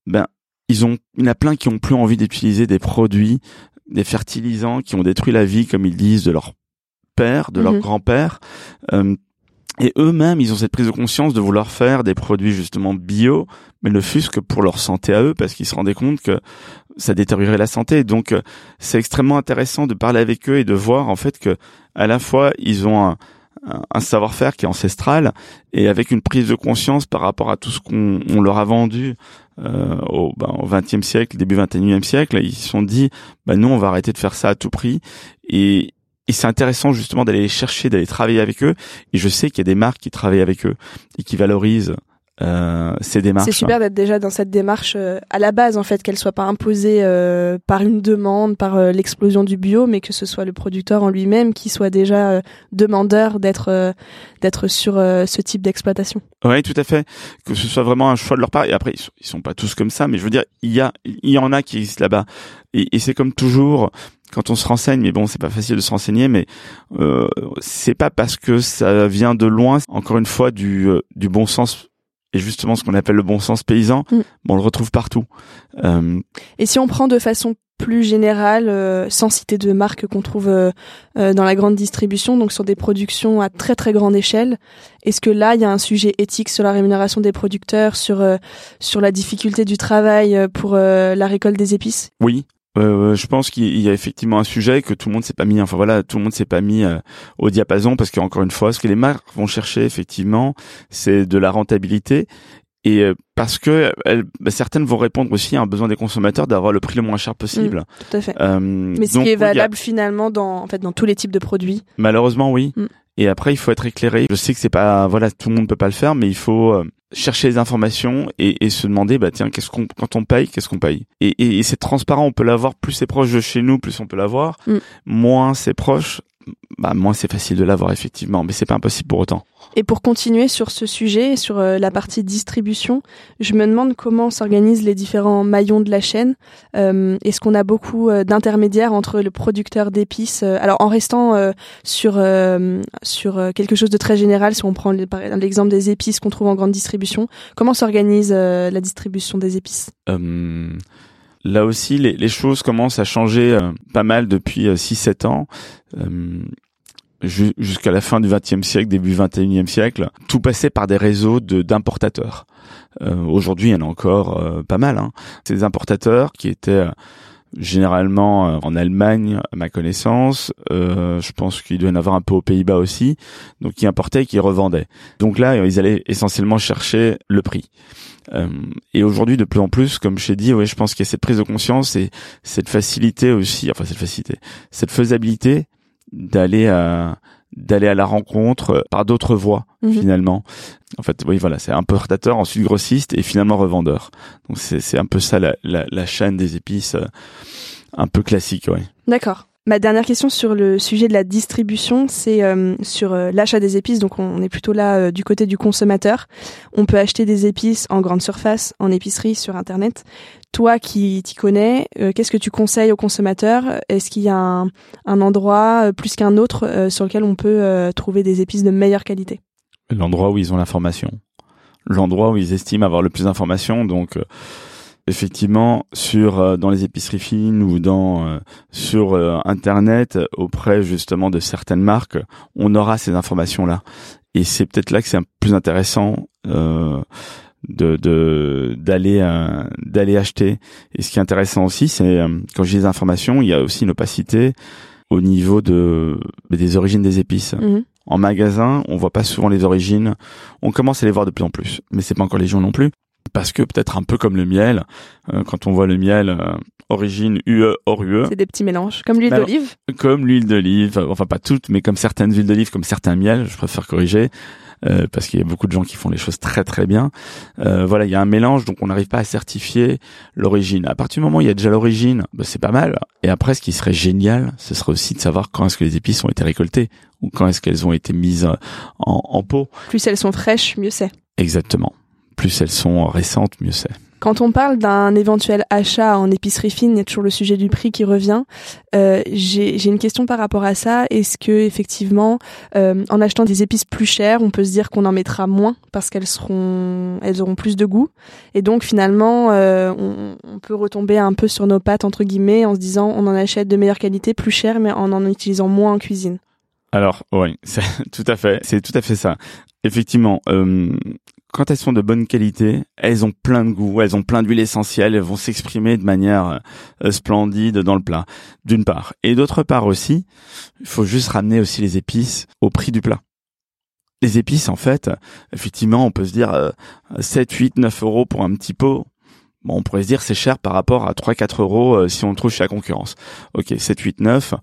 ben ils ont il y en a plein qui ont plus envie d'utiliser des produits des fertilisants qui ont détruit la vie comme ils disent de leur père, de leur Mhm. grand-père euh, et eux-mêmes, ils ont cette prise de conscience de vouloir faire des produits justement bio, mais ne fût-ce que pour leur santé à eux, parce qu'ils se rendaient compte que ça détériorait la santé. Donc, euh, c'est extrêmement intéressant de parler avec eux et de voir en fait que à la fois ils ont un, savoir-faire qui est ancestral et avec une prise de conscience par rapport à tout ce qu'on on leur a vendu euh, au, ben, au 20e siècle, début 21e siècle, ils se sont dit, bah nous on va arrêter de faire ça à tout prix et et c'est intéressant justement d'aller les chercher, d'aller travailler avec eux. Et je sais qu'il y a des marques qui travaillent avec eux et qui valorisent euh, ces démarches. C'est super d'être déjà dans cette démarche euh, à la base en fait qu'elle soit pas imposée euh, par une demande, par euh, l'explosion du bio, mais que ce soit le producteur en lui-même qui soit déjà euh, demandeur d'être euh, d'être sur euh, ce type d'exploitation. Oui, tout à fait. Que ce soit vraiment un choix de leur part. Et après, ils sont, ils sont pas tous comme ça, mais je veux dire, il y a, il y en a qui existent là-bas. Et, et c'est comme toujours quand on se renseigne. Mais bon, c'est pas facile de se renseigner, mais euh, c'est pas parce que ça vient de loin. Encore une fois, du euh, du bon sens et justement ce qu'on appelle le bon sens paysan. Mm. bon, on le retrouve partout. Euh, Et si on prend de façon plus générale, euh, sans citer de marques qu'on trouve euh, dans la grande distribution, donc sur des productions à très très grande échelle, est-ce que là il y a un sujet éthique sur la rémunération des producteurs, sur sur la difficulté du travail pour la récolte des épices? Oui. Euh, je pense qu'il y a effectivement un sujet que tout le monde s'est pas mis. Enfin voilà, tout le monde s'est pas mis euh, au diapason parce qu'encore une fois, ce que les marques vont chercher effectivement, c'est de la rentabilité et euh, parce que elles, bah, certaines vont répondre aussi à un besoin des consommateurs d'avoir le prix le moins cher possible. Tout à fait. Euh, Mais ce qui est a- valable finalement dans en fait dans tous les types de produits. Malheureusement, oui. Mm. Et après, il faut être éclairé. Je sais que c'est pas, voilà, tout le monde peut pas le faire, mais il faut euh, chercher les informations et, et se demander, bah tiens, qu'est-ce qu'on, quand on paye, qu'est-ce qu'on paye? Et, et, et c'est transparent, on peut l'avoir. Plus c'est proche de chez nous, plus on peut l'avoir. Mm. Moins c'est proche, bah moins c'est facile de l'avoir effectivement, mais c'est pas impossible pour autant. Et pour continuer sur ce sujet, et sur euh, la partie distribution, je me demande comment s'organisent les différents maillons de la chaîne. Euh, Est-ce qu'on a beaucoup euh, d'intermédiaires entre le producteur d'épices Alors en restant sur sur quelque chose de très général, si on prend l'exemple des épices qu'on trouve en grande distribution, comment s'organise la distribution des épices? Là aussi, les, choses commencent à changer euh, pas mal depuis 6-7 ans. Euh, ju- Jusqu'à la fin du XXe siècle, début XXIe siècle, tout passait par des réseaux de d'importateurs. Euh, Aujourd'hui, il y en a encore euh, pas mal. Hein. Ces importateurs qui étaient euh, généralement en Allemagne, à ma connaissance. je pense qu'il doit y en avoir un peu aux Pays-Bas aussi. Donc, qui importaient et qui revendaient. Donc là, ils allaient essentiellement chercher le prix. Euh, et aujourd'hui, de plus en plus, comme je t'ai dit, ouais, je pense qu'il y a cette prise de conscience et cette facilité aussi, enfin cette facilité, cette faisabilité d'aller à d'aller à la rencontre par d'autres voies mhm. finalement. En fait, oui, voilà, c'est importateur, ensuite grossiste et finalement revendeur. Donc c'est c'est un peu ça la, la, la chaîne des épices, euh, un peu classique, ouais. D'accord. Ma dernière question sur le sujet de la distribution, c'est euh, sur euh, l'achat des épices. Donc on est plutôt là euh, du côté du consommateur. On peut acheter des épices en grande surface, en épicerie, sur Internet. Toi qui t'y connais, qu'est-ce que tu conseilles aux consommateurs? Est-ce qu'il y a un, un endroit plus qu'un autre sur lequel on peut trouver des épices de meilleure qualité? L'endroit où ils ont l'information. L'endroit où ils estiment avoir le plus d'informations. Donc effectivement sur euh, dans les épiceries fines ou dans euh, sur euh, internet auprès justement de certaines marques on aura ces informations là et c'est peut-être là que c'est plus intéressant de d'aller d'aller acheter et ce qui est intéressant aussi c'est quand j'ai des informations il y a aussi une opacité au niveau de des origines des épices mhm. En magasin, on voit pas souvent les origines. On commence à les voir de plus en plus, mais c'est pas encore les gens non plus parce que peut-être un peu comme le miel, euh, quand on voit le miel euh, origine UE hors UE. C'est des petits mélanges, comme l'huile d'olive. Comme l'huile d'olive, enfin pas toutes, mais comme certaines huiles d'olive, comme certains miels, je préfère corriger. Euh, parce qu'il y a beaucoup de gens qui font les choses très très bien. voilà, il y a un mélange, donc on n'arrive pas à certifier l'origine. À partir du moment où il y a déjà l'origine, bah, c'est pas mal. Et après, ce qui serait génial, ce serait aussi de savoir quand est-ce que les épices ont été récoltées ou quand est-ce qu'elles ont été mises en, en pot. Plus elles sont fraîches, mieux c'est. Exactement plus elles sont récentes, mieux c'est. Quand on parle d'un éventuel achat en épicerie fine, il y a toujours le sujet du prix qui revient. Euh, J'ai une question par rapport à ça. Est-ce que effectivement, euh, en achetant des épices plus chères, on peut se dire qu'on en mettra moins parce qu'elles seront, elles auront plus de goût, et donc finalement, euh, on, on, peut retomber un peu sur nos pattes entre guillemets en se disant on en achète de meilleure qualité, plus cher, mais en en utilisant moins en cuisine. Alors oui, tout à fait, c'est tout à fait ça. Effectivement, euh, quand elles sont de bonne qualité, elles ont plein de goût, elles ont plein d'huile essentielle, elles vont s'exprimer de manière euh, splendide dans le plat, d'une part. Et d'autre part aussi, il faut juste ramener aussi les épices au prix du plat. Les épices, en fait, effectivement, on peut se dire 7, 8, 9 euros pour un petit pot. Bon, on pourrait se dire c'est cher par rapport à 3, 4 euros euh, si on le trouve chez la concurrence. Ok, 7, 8, 9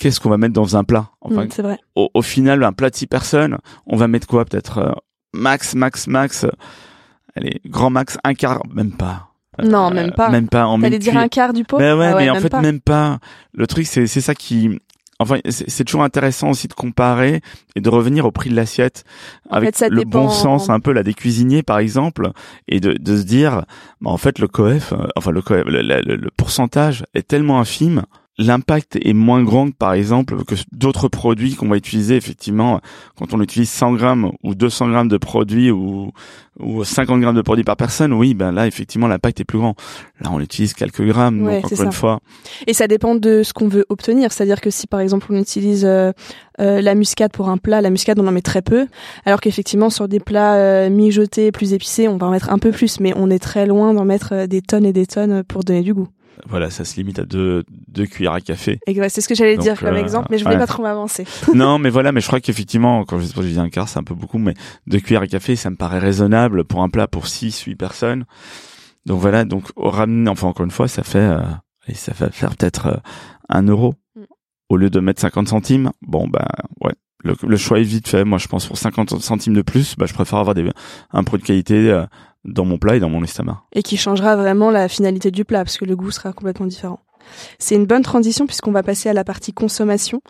qu'est-ce qu'on va mettre dans un plat? Enfin, mmh, c'est vrai. Au, final, un plat de six personnes, on va mettre quoi Peut-être euh, max, max, max, allez, grand max, un quart, même pas. Non, même pas. Même pas. On dire un quart du pot. Ben ouais, ah mais en fait même pas. Le truc c'est c'est ça qui Enfin, c'est toujours intéressant aussi de comparer et de revenir au prix de l'assiette avec le bon sens un peu là des cuisiniers par exemple et de, de se dire, bah, en fait le coef, euh, enfin le, coef, le pourcentage est tellement infime l'impact est moins grand par exemple que d'autres produits qu'on va utiliser effectivement. Quand on utilise 100 grammes ou 200 grammes de produits ou, ou 50 grammes de produits par personne oui ben là effectivement l'impact est plus grand. Là on utilise quelques grammes donc encore une fois. Et ça dépend de ce qu'on veut obtenir. C'est à dire que si par exemple on utilise euh, euh, la muscade pour un plat la muscade on en met très peu. Alors qu'effectivement sur des plats euh, mijotés plus épicés on va en mettre un peu plus mais on est très loin d'en mettre des tonnes et des tonnes pour donner du goût voilà, ça se limite à deux, deux cuillères à café. c'est ce que j'allais dire comme euh, exemple, mais je voulais pas trop m'avancer. non, mais voilà, mais je crois qu'effectivement, quand je dis un quart, c'est un peu beaucoup, mais deux cuillères à café, ça me paraît raisonnable pour un plat pour six, huit personnes. Donc voilà, donc au ramener, enfin encore une fois, ça fait, euh, ça fait faire peut-être euh, un euro mm. au lieu de mettre 50 centimes. Bon ben ouais, le, choix est vite fait. Moi, je pense pour 50 centimes de plus, bah, je préfère avoir des, un produit de qualité dans mon plat et dans mon estomac. Et qui changera vraiment la finalité du plat, parce que le goût sera complètement différent. C'est une bonne transition puisqu'on va passer à la partie consommation.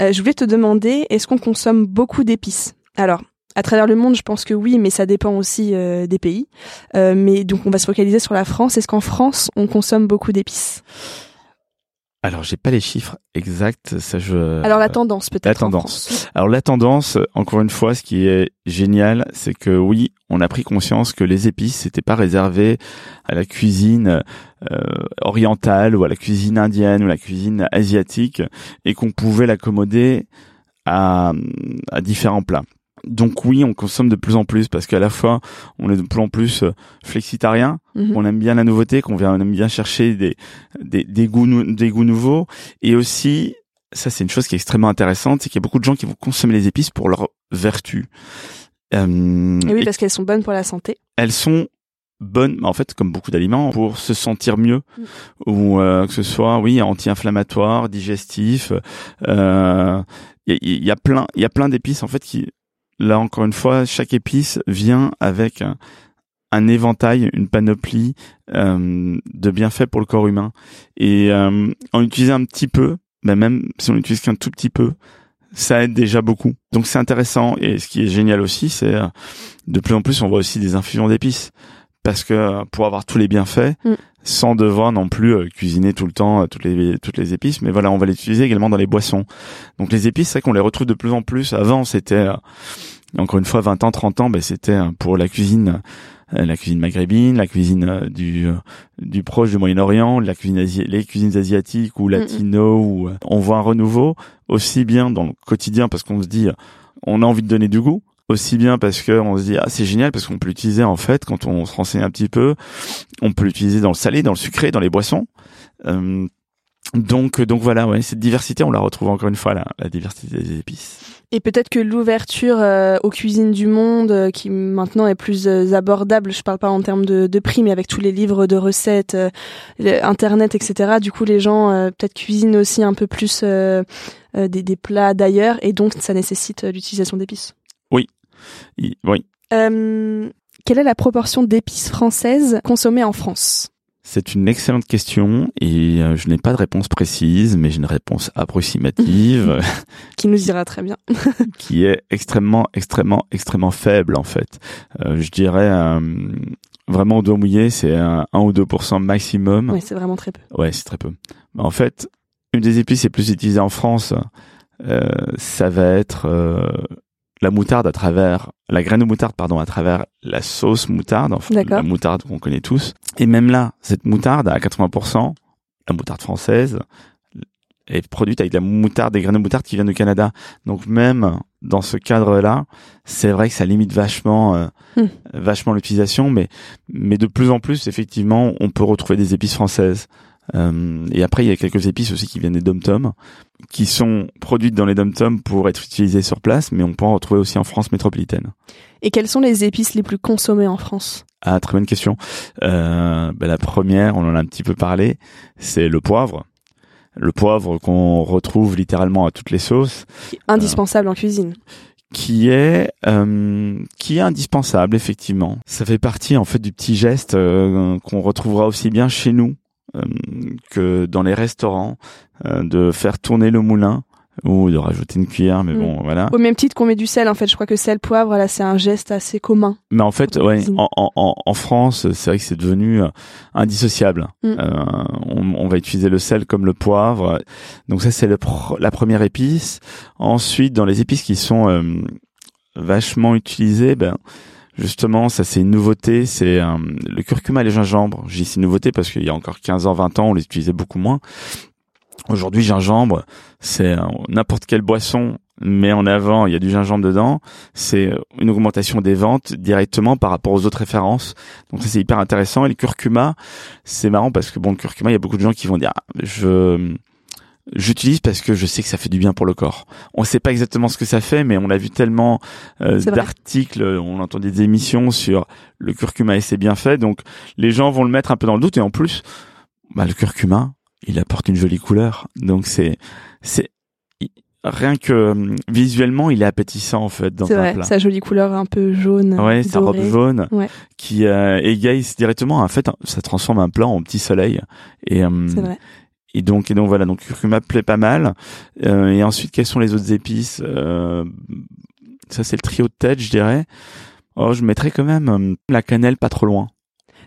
Euh, je voulais te demander, est-ce qu'on consomme beaucoup d'épices? Alors, à travers le monde, je pense que oui, mais ça dépend aussi euh, des pays. Euh, mais donc, on va se focaliser sur la France. Est-ce qu'en France, on consomme beaucoup d'épices? Alors, j'ai pas les chiffres exacts, ça je. Alors la tendance peut-être. La tendance. Alors la tendance, encore une fois, ce qui est génial, c'est que oui, on a pris conscience que les épices c'était pas réservé à la cuisine euh, orientale ou à la cuisine indienne ou à la cuisine asiatique, et qu'on pouvait l'accommoder à, à différents plats. Donc oui, on consomme de plus en plus parce qu'à la fois on est de plus en plus euh, flexitarien, Mhm. on aime bien la nouveauté, qu'on vient, on aime bien chercher des des, des goûts des goûts nouveaux et aussi ça c'est une chose qui est extrêmement intéressante, c'est qu'il y a beaucoup de gens qui vont consommer les épices pour leur vertu. Euh, Et oui, parce qu'elles sont bonnes pour la santé. elles sont bonnes, en fait, comme beaucoup d'aliments, pour se sentir mieux, Mm. ou euh, que ce soit, oui, anti-inflammatoire, digestif. euh, Il y, il y a plein, il y a plein d'épices en fait qui, là encore une fois, chaque épice vient avec un, éventail, une panoplie euh, de bienfaits pour le corps humain. Et euh, en utiliser un petit peu, ben même si on utilise qu'un tout petit peu, ça aide déjà beaucoup. Donc c'est intéressant. Et ce qui est génial aussi, c'est euh, de plus en plus, on voit aussi des infusions d'épices. Parce que euh, pour avoir tous les bienfaits, Mm. sans devoir non plus euh, cuisiner tout le temps euh, toutes les toutes les épices, mais voilà, on va les utiliser également dans les boissons. Donc les épices, c'est vrai qu'on les retrouve de plus en plus. Avant, c'était encore une fois 20 ans, 30 ans, ben c'était pour la cuisine la cuisine maghrébine, la cuisine du du proche du Moyen-Orient, la cuisine asi- les cuisines asiatiques ou latino ou euh, on voit un renouveau aussi bien dans le quotidien parce qu'on se dit on a envie de donner du goût aussi bien parce que on se dit ah c'est génial parce qu'on peut l'utiliser en fait quand on se renseigne un petit peu on peut l'utiliser dans le salé dans le sucré dans les boissons Euh, donc donc voilà cette diversité on la retrouve encore une fois la diversité des épices Et peut-être que l'ouverture euh, aux cuisines du monde, euh, qui maintenant est plus abordable, je parle pas en termes de, prix, mais avec tous les livres de recettes, Internet, etc. Du coup, les gens peut-être cuisinent aussi un peu plus des, plats d'ailleurs, et donc ça nécessite l'utilisation d'épices. Oui Euh, quelle est la proportion d'épices françaises consommées en France? C'est une excellente question et euh, je n'ai pas de réponse précise, mais j'ai une réponse approximative Qui nous ira très bien. qui est extrêmement, extrêmement, extrêmement faible en fait. Euh, je dirais euh, vraiment au doigt mouillé, c'est un 1 ou 2% maximum. Oui, c'est vraiment très peu. Ouais, c'est très peu. En fait, une des épices les plus utilisées en France, euh, ça va être la moutarde à travers la graine de moutarde, pardon, à travers la sauce moutarde, enfin, la moutarde qu'on connaît tous. Et même là, cette moutarde à 80%, la moutarde française, est produite avec de la moutarde, des graines de moutarde qui viennent du Canada. Donc même dans ce cadre-là, c'est vrai que ça limite vachement, euh, Hmm. vachement l'utilisation, mais mais de plus en plus, effectivement, on peut retrouver des épices françaises. Euh, et après, il y a quelques épices aussi qui viennent des dom-toms, qui sont produites dans les dom-toms pour être utilisées sur place, mais on peut en retrouver aussi en France métropolitaine. Et quelles sont les épices les plus consommées en France? Ah, très bonne question. Euh, ben, la première, on en a un petit peu parlé, c'est le poivre. Le poivre qu'on retrouve littéralement à toutes les sauces, Indispensable en cuisine. qui est euh, qui est indispensable effectivement. Ça fait partie en fait du petit geste euh, qu'on retrouvera aussi bien chez nous que dans les restaurants, euh, de faire tourner le moulin ou de rajouter une cuillère, mais Mm. bon voilà. Au même titre qu'on met du sel, en fait, je crois que sel, poivre, là, c'est un geste assez commun. Mais en fait, ouais, en, en, en- France, c'est vrai que c'est devenu euh, indissociable. Mm. Euh, on, on va utiliser le sel comme le poivre. Donc ça, c'est la première épice. Ensuite, dans les épices qui sont euh, vachement utilisées, ben justement, ça c'est une nouveauté, c'est euh, le curcuma et le gingembre. J'ai c'est une nouveauté parce qu'il y a encore 15 ans, 20 ans, on les utilisait beaucoup moins. Aujourd'hui, gingembre, c'est euh, n'importe quelle boisson, mais en avant, il y a du gingembre dedans. C'est une augmentation des ventes directement par rapport aux autres références. Donc ça, c'est hyper intéressant. Et le curcuma, c'est marrant parce que bon, le curcuma, il y a beaucoup de gens qui vont dire, ah, je j'utilise parce que je sais que ça fait du bien pour le corps. On sait pas exactement ce que ça fait, mais on a vu tellement euh, d'articles, on entend des émissions sur le curcuma et ses bienfaits. Donc les gens vont le mettre un peu dans le doute. Et en plus, bah, le curcuma, il apporte une jolie couleur. Donc c'est c'est rien que euh, visuellement, il est appétissant en fait dans C'est un vrai, plat. sa jolie couleur un peu jaune. Ouais, sa robe jaune Ouais. qui euh, égaye directement. En fait, ça transforme un plat en petit soleil. Et, euh, C'est vrai. Et donc, et donc voilà. Donc, curcuma plaît pas mal. Euh, et ensuite, quelles sont les autres épices Euh, Ça, c'est le trio de tête, je dirais. Oh, je mettrais quand même euh, la cannelle pas trop loin.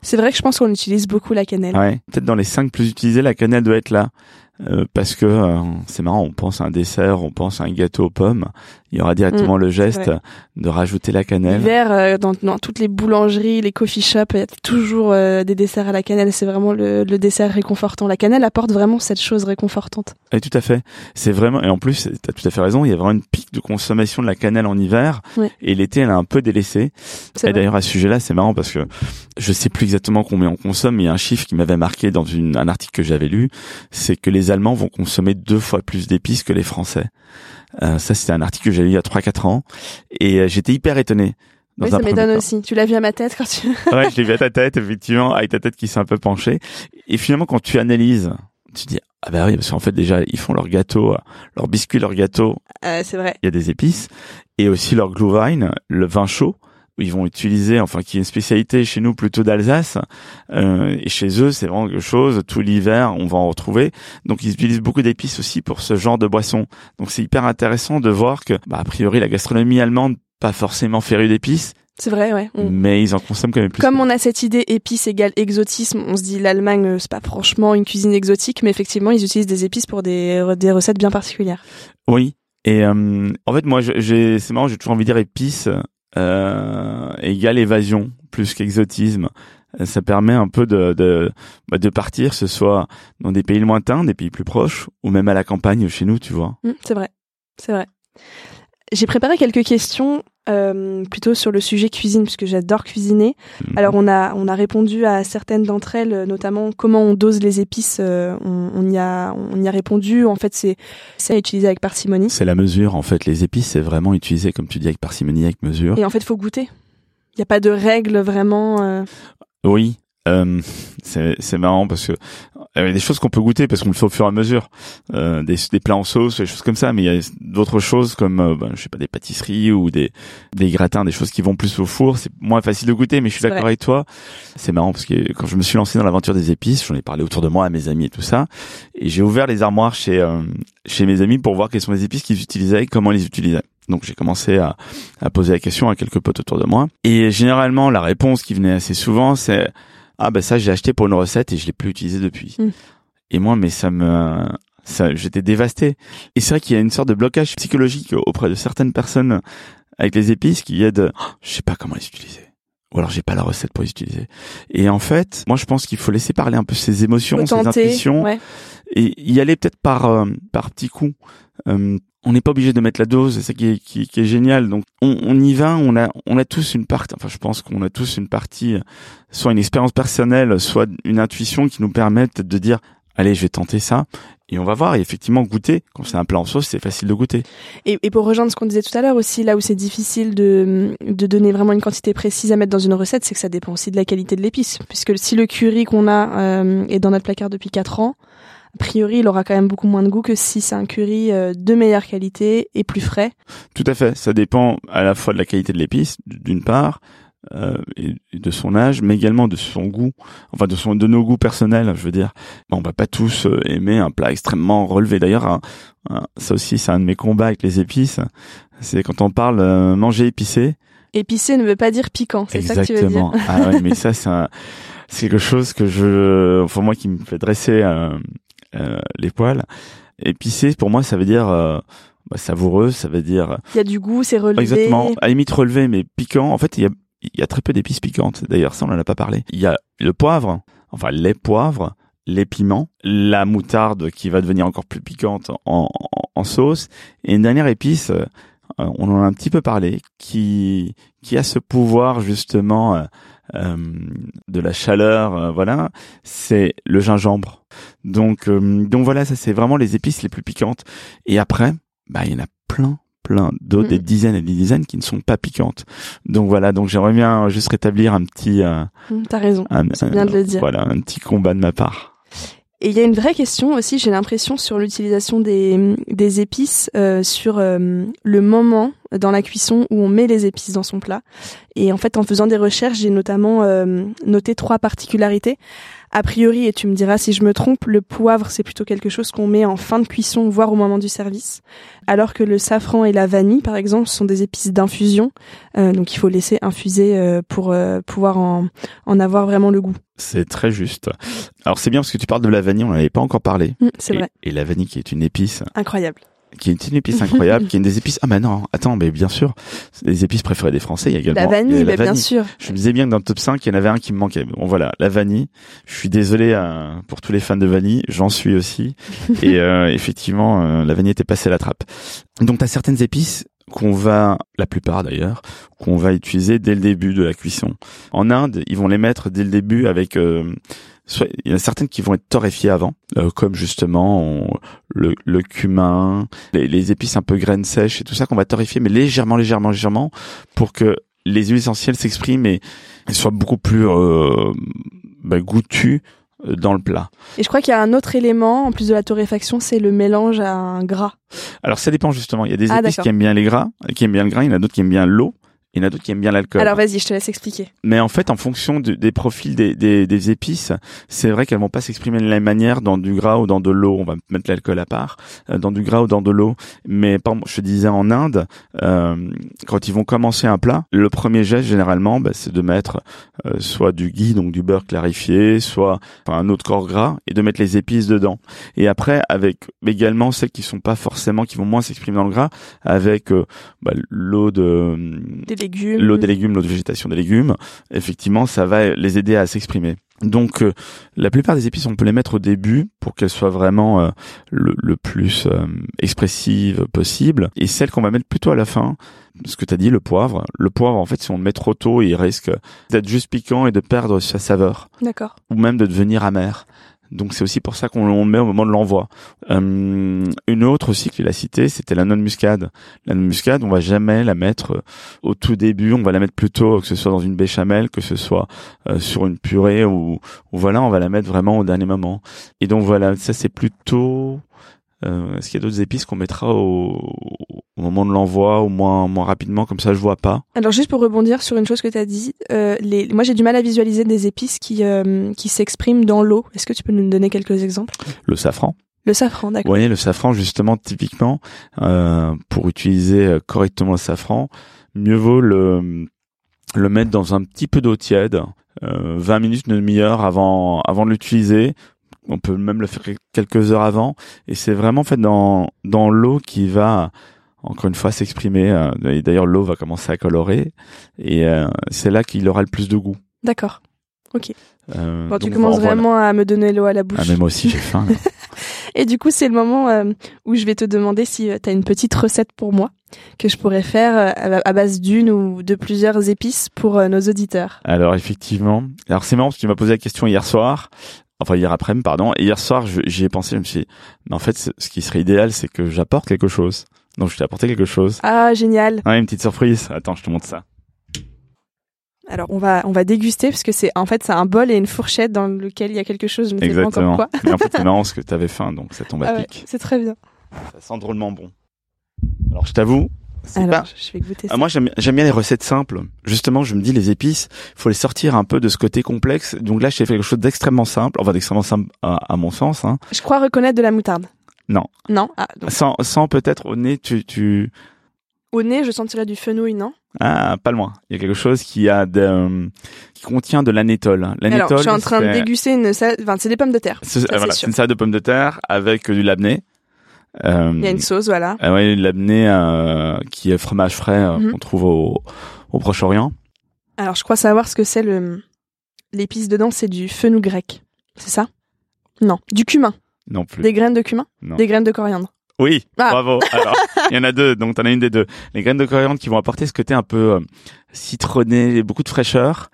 C'est vrai que je pense qu'on utilise beaucoup la cannelle. Ouais. Peut-être dans les cinq plus utilisés, la cannelle doit être là. Euh, parce que euh, c'est marrant, on pense à un dessert, on pense à un gâteau aux pommes. Il y aura directement le geste de rajouter la cannelle. L'hiver, euh, dans, dans, toutes les boulangeries, les coffee shops, il y a toujours euh, des desserts à la cannelle. C'est vraiment le, le, dessert réconfortant. La cannelle apporte vraiment cette chose réconfortante. Et tout à fait. C'est vraiment et en plus, tu as tout à fait raison. Il y a vraiment une pique de consommation de la cannelle en hiver et l'été, elle a un peu délaissé. Et d'ailleurs à ce sujet-là, c'est marrant parce que je sais plus exactement combien on consomme, mais il y a un chiffre qui m'avait marqué dans une, un article que j'avais lu, c'est que les Allemands vont consommer deux fois plus d'épices que les Français. Euh, ça, c'était un article que j'ai lu il y a 3-4 ans. Et euh, j'étais hyper étonné. oui, ça m'étonne aussi. Tu l'as vu à ma tête quand tu... ouais, je l'ai vu à ta tête, effectivement, avec ta tête qui s'est un peu penchée. Et finalement, quand tu analyses, tu dis, ah bah oui, parce qu'en fait, déjà, ils font leur gâteau, euh, leur biscuit, leur gâteau. Euh, c'est vrai. Il y a des épices. Et aussi leur Glühwein, le vin chaud ils vont utiliser, enfin qui est une spécialité chez nous plutôt d'Alsace, euh, et chez eux c'est vraiment quelque chose, tout l'hiver on va en retrouver, donc ils utilisent beaucoup d'épices aussi pour ce genre de boisson. Donc c'est hyper intéressant de voir que, bah, a priori la gastronomie allemande, pas forcément férue d'épices, c'est vrai, ouais. Mais ils en consomment quand même plus. Comme on a cette idée épices égale exotisme, on se dit l'Allemagne euh, c'est pas franchement une cuisine exotique, mais effectivement ils utilisent des épices pour des, des recettes bien particulières. Oui. Et euh, en fait moi j'ai c'est marrant j'ai toujours envie de dire épices euh, égale évasion plus qu'exotisme. Euh, ça permet un peu de, de, bah, de partir, ce soit dans des pays lointains, des pays plus proches, ou même à la campagne chez nous, tu vois. Mmh, c'est vrai, c'est vrai. J'ai préparé quelques questions euh, plutôt sur le sujet cuisine puisque j'adore cuisiner. Mhm. Alors on a on a répondu à certaines d'entre elles, notamment comment on dose les épices. Euh, on, on, y a on y a répondu. En fait c'est c'est utilisé avec parcimonie. C'est la mesure. En fait les épices c'est vraiment utilisé comme tu dis avec parcimonie avec mesure. Et en fait faut goûter. Il n'y a pas de règle vraiment. Euh... Oui, euh, c'est marrant parce que il y a des choses qu'on peut goûter parce qu'on le fait au fur et à mesure, euh, des, des, plats en sauce, des choses comme ça. Mais il y a d'autres choses comme, euh, ben, je sais pas, des pâtisseries ou des, des gratins, des choses qui vont plus au four. C'est moins facile de goûter, mais je suis d'accord avec toi. C'est marrant parce que quand je me suis lancé dans l'aventure des épices, j'en ai parlé autour de moi à mes amis et tout ça, et j'ai ouvert les armoires chez euh, chez mes amis pour voir quelles sont les épices qu'ils utilisaient et comment ils les utilisaient. Donc j'ai commencé à, à poser la question à quelques potes autour de moi. Et généralement, la réponse qui venait assez souvent, c'est ah ben ça j'ai acheté pour une recette et je l'ai plus utilisé depuis. Mm. Et moi mais ça me ça j'étais dévasté. Et c'est vrai qu'il y a une sorte de blocage psychologique auprès de certaines personnes avec les épices qui aident oh, je sais pas comment les utiliser. Ou alors j'ai pas la recette pour les utiliser. Et en fait, moi je pense qu'il faut laisser parler un peu ses émotions, ses intuitions et y aller peut-être par euh, par petits coups. Euh, on n'est pas obligé de mettre la dose, c'est ça qui est, qui, est génial. Donc on, on, y va, on a, on a tous une partie, enfin je pense qu'on a tous une partie, soit une expérience personnelle, soit une intuition qui nous permet peut-être de dire, allez, je vais tenter ça. Et on va voir, et effectivement, goûter. Quand c'est un plat en sauce, c'est facile de goûter. Et, et pour rejoindre ce qu'on disait tout à l'heure aussi, là où c'est difficile de, de donner vraiment une quantité précise à mettre dans une recette, c'est que ça dépend aussi de la qualité de l'épice. Puisque si le curry qu'on a euh, est dans notre placard depuis 4 ans, a priori, il aura quand même beaucoup moins de goût que si c'est un curry euh, de meilleure qualité et plus frais. Tout à fait. Ça dépend à la fois de la qualité de l'épice, d'une part, euh, et de son âge, mais également de son goût, enfin de son de nos goûts personnels. Je veux dire, on va pas tous euh, aimer un plat extrêmement relevé. D'ailleurs, ça aussi, c'est un de mes combats avec les épices. C'est quand on parle manger épicé. Épicé ne veut pas dire piquant, c'est ça que tu veux dire? ah ouais, mais ça c'est c'est quelque chose que je, enfin moi qui me fait dresser euh, les poils. Épicé, pour moi, ça veut dire euh, bah, savoureux, ça veut dire. Il y a du goût, c'est relevé. Exactement. À la limite relevé, mais piquant. En fait, il y a, il y a très peu d'épices piquantes. D'ailleurs, ça, on en a pas parlé. Il y a le poivre, enfin les poivres, les piments, la moutarde qui va devenir encore plus piquante en, en, sauce, et une dernière épice, euh, on en a un petit peu parlé, qui qui a ce pouvoir justement euh, de la chaleur, euh, voilà, c'est le gingembre. Donc, euh, donc voilà, ça c'est vraiment les épices les plus piquantes. Et après, bah il y en a plein, plein d'autres, des mm. dizaines et des dizaines qui ne sont pas piquantes. Donc voilà, donc j'aimerais bien juste rétablir un petit. Mm, T'as raison. C'est bien de le dire. Voilà, un petit combat de ma part. Et il y a une vraie question aussi, j'ai l'impression, sur l'utilisation des, des épices, euh, sur euh, le moment dans la cuisson où on met les épices dans son plat. Et en fait, en faisant des recherches, j'ai notamment euh, noté trois particularités. A priori, et tu me diras si je me trompe, le poivre, c'est plutôt quelque chose qu'on met en fin de cuisson, voire au moment du service. Alors que le safran et la vanille, par exemple, sont des épices d'infusion. Euh, donc il faut laisser infuser euh, pour euh, pouvoir en, en avoir vraiment le goût. C'est très juste. Alors c'est bien parce que tu parles de la vanille, on n'en avait pas encore parlé. Mmh, c'est vrai. Et la vanille qui est une épice. Incroyable qui est une épice incroyable, qui est une des épices. Ah bah non, attends, mais bien sûr, les épices préférées des Français, il y a également La vanille, la bah, bien sûr. Je me disais bien que dans le top 5, il y en avait un qui me manquait. Bon voilà, la vanille. Je suis désolé euh, pour tous les fans de vanille, j'en suis aussi. Et euh, effectivement, euh, la vanille était passée à la trappe. Donc tu as certaines épices qu'on va, la plupart d'ailleurs, qu'on va utiliser dès le début de la cuisson. En Inde, ils vont les mettre dès le début avec euh, il y en a certaines qui vont être torréfiées avant, euh, comme justement on- le, le cumin, les, les épices un peu graines sèches et tout ça qu'on va torréfier, mais légèrement, légèrement, légèrement, pour que les huiles essentielles s'expriment et, et soient beaucoup plus euh, bah, goûtues euh, dans le plat. Et je crois qu'il y a un autre élément, en plus de la torréfaction, c'est le mélange à un gras. Alors ça dépend justement. Il y a des Ah, épices qui aiment bien les gras, qui aiment bien le gras. Il y en a d'autres qui aiment bien l'eau. Il y en a d'autres qui aiment bien l'alcool. Alors vas-y, je te laisse expliquer. Mais en fait, en fonction de- des profils des, des, des épices, c'est vrai qu'elles vont pas s'exprimer de la même manière dans du gras ou dans de l'eau. On va mettre l'alcool à part, euh, dans du gras ou dans de l'eau. Mais par je te disais en Inde, euh, quand ils vont commencer un plat, le premier geste généralement, bah, c'est de mettre euh, soit du ghee, donc du beurre clarifié, soit enfin, un autre corps gras, et de mettre les épices dedans. Et après, avec également celles qui sont pas forcément, qui vont moins s'exprimer dans le gras, avec euh, bah, l'eau de Des légumes. l'eau des légumes, l'eau de végétation des légumes, effectivement, ça va les aider à s'exprimer. Donc, euh, la plupart des épices, on peut les mettre au début pour qu'elles soient vraiment euh, le, le plus euh, expressives possible. Et celles qu'on va mettre plutôt à la fin, ce que tu as dit, le poivre. Le poivre, en fait, si on le met trop tôt, il risque d'être juste piquant et de perdre sa saveur, D'accord. ou même de devenir amer. Donc c'est aussi pour ça qu'on le met au moment de l'envoi. Euh, une autre aussi qu'il a cité, c'était la noix de muscade. La noix de muscade, on va jamais la mettre euh, au tout début. On va la mettre plutôt que ce soit dans une béchamel, que ce soit euh, sur une purée ou, ou voilà, on va la mettre vraiment au dernier moment. Et donc voilà, ça c'est plutôt. Euh, Est-ce qu'il y a d'autres épices qu'on mettra au, au moment de l'envoi ou moins moins rapidement comme ça je vois pas. Alors juste pour rebondir sur une chose que tu as dit, euh, les... moi j'ai du mal à visualiser des épices qui, euh, qui s'expriment dans l'eau. Est-ce que tu peux nous donner quelques exemples? Le safran. Le safran, Vous d'accord. voyez, le safran, justement, typiquement, euh, pour utiliser correctement le safran, mieux vaut le, le mettre dans un petit peu d'eau tiède, euh, 20 minutes, une demi-heure avant, avant de l'utiliser. On peut même le faire quelques heures avant. Et c'est vraiment fait dans, dans l'eau qui va, encore une fois, s'exprimer. euh, et D'ailleurs, l'eau va commencer à colorer. Et euh, c'est là qu'il aura le plus de goût. D'accord. Euh, Bon, tu commences voilà. vraiment à me donner l'eau à la bouche. Ah, mais moi aussi, j'ai faim. Et du coup, c'est le moment euh, où je vais te demander si tu as une petite recette pour moi que je pourrais faire euh, à base d'une ou de plusieurs épices pour euh, nos auditeurs. Alors effectivement, alors c'est marrant parce que tu m'as posé la question hier soir, enfin hier après-midi pardon, et hier soir j'y ai pensé, je me suis dit, mais en fait ce qui serait idéal c'est que j'apporte quelque chose. Donc je t'ai apporté quelque chose. Ah, génial. Ah, une petite surprise. Attends, je te montre ça. Alors, on va on va déguster parce que c'est en fait c'est un bol et une fourchette dans lequel il y a quelque chose, je ne sais pas Exactement. encore quoi. Mais en fait c'est marrant parce que t'avais faim donc ça tombe à Ah ouais, pic. c'est très bien. Ça sent drôlement bon. Alors je t'avoue, Alors, pas... je vais goûter ça. Ah, moi j'aime bien les recettes simples. Justement, je me dis les épices, faut les sortir un peu de ce côté complexe. Donc là, j'ai fait quelque chose d'extrêmement simple, enfin d'extrêmement simple à, à mon sens. Hein. Je crois reconnaître de la moutarde. Non. Non? Ah, donc, Sans, sans peut-être au nez, tu, tu, au nez, je sentirais du fenouil, non? Ah, pas loin. Il y a quelque chose qui a de, euh, qui contient de l'anétol. Alors, L'anétol. je suis en train de déguster une salade. Enfin, c'est des pommes de terre. c'est- voilà, une salade de pommes de terre avec du labné. Euh, Il y a une sauce, voilà. ah ouais, labné euh, qui est fromage frais euh, Mhm. qu'on trouve au, au Proche-Orient. Alors, je crois savoir ce que c'est le l'épice dedans. C'est du fenouil grec. C'est ça? Non. Du cumin. Non plus. Des graines de cumin? Non. Des graines de coriandre. Oui, Ah. bravo. Alors, il y en a deux, donc t'en as une des deux. Les graines de coriandre qui vont apporter ce côté un peu euh, citronné, beaucoup de fraîcheur.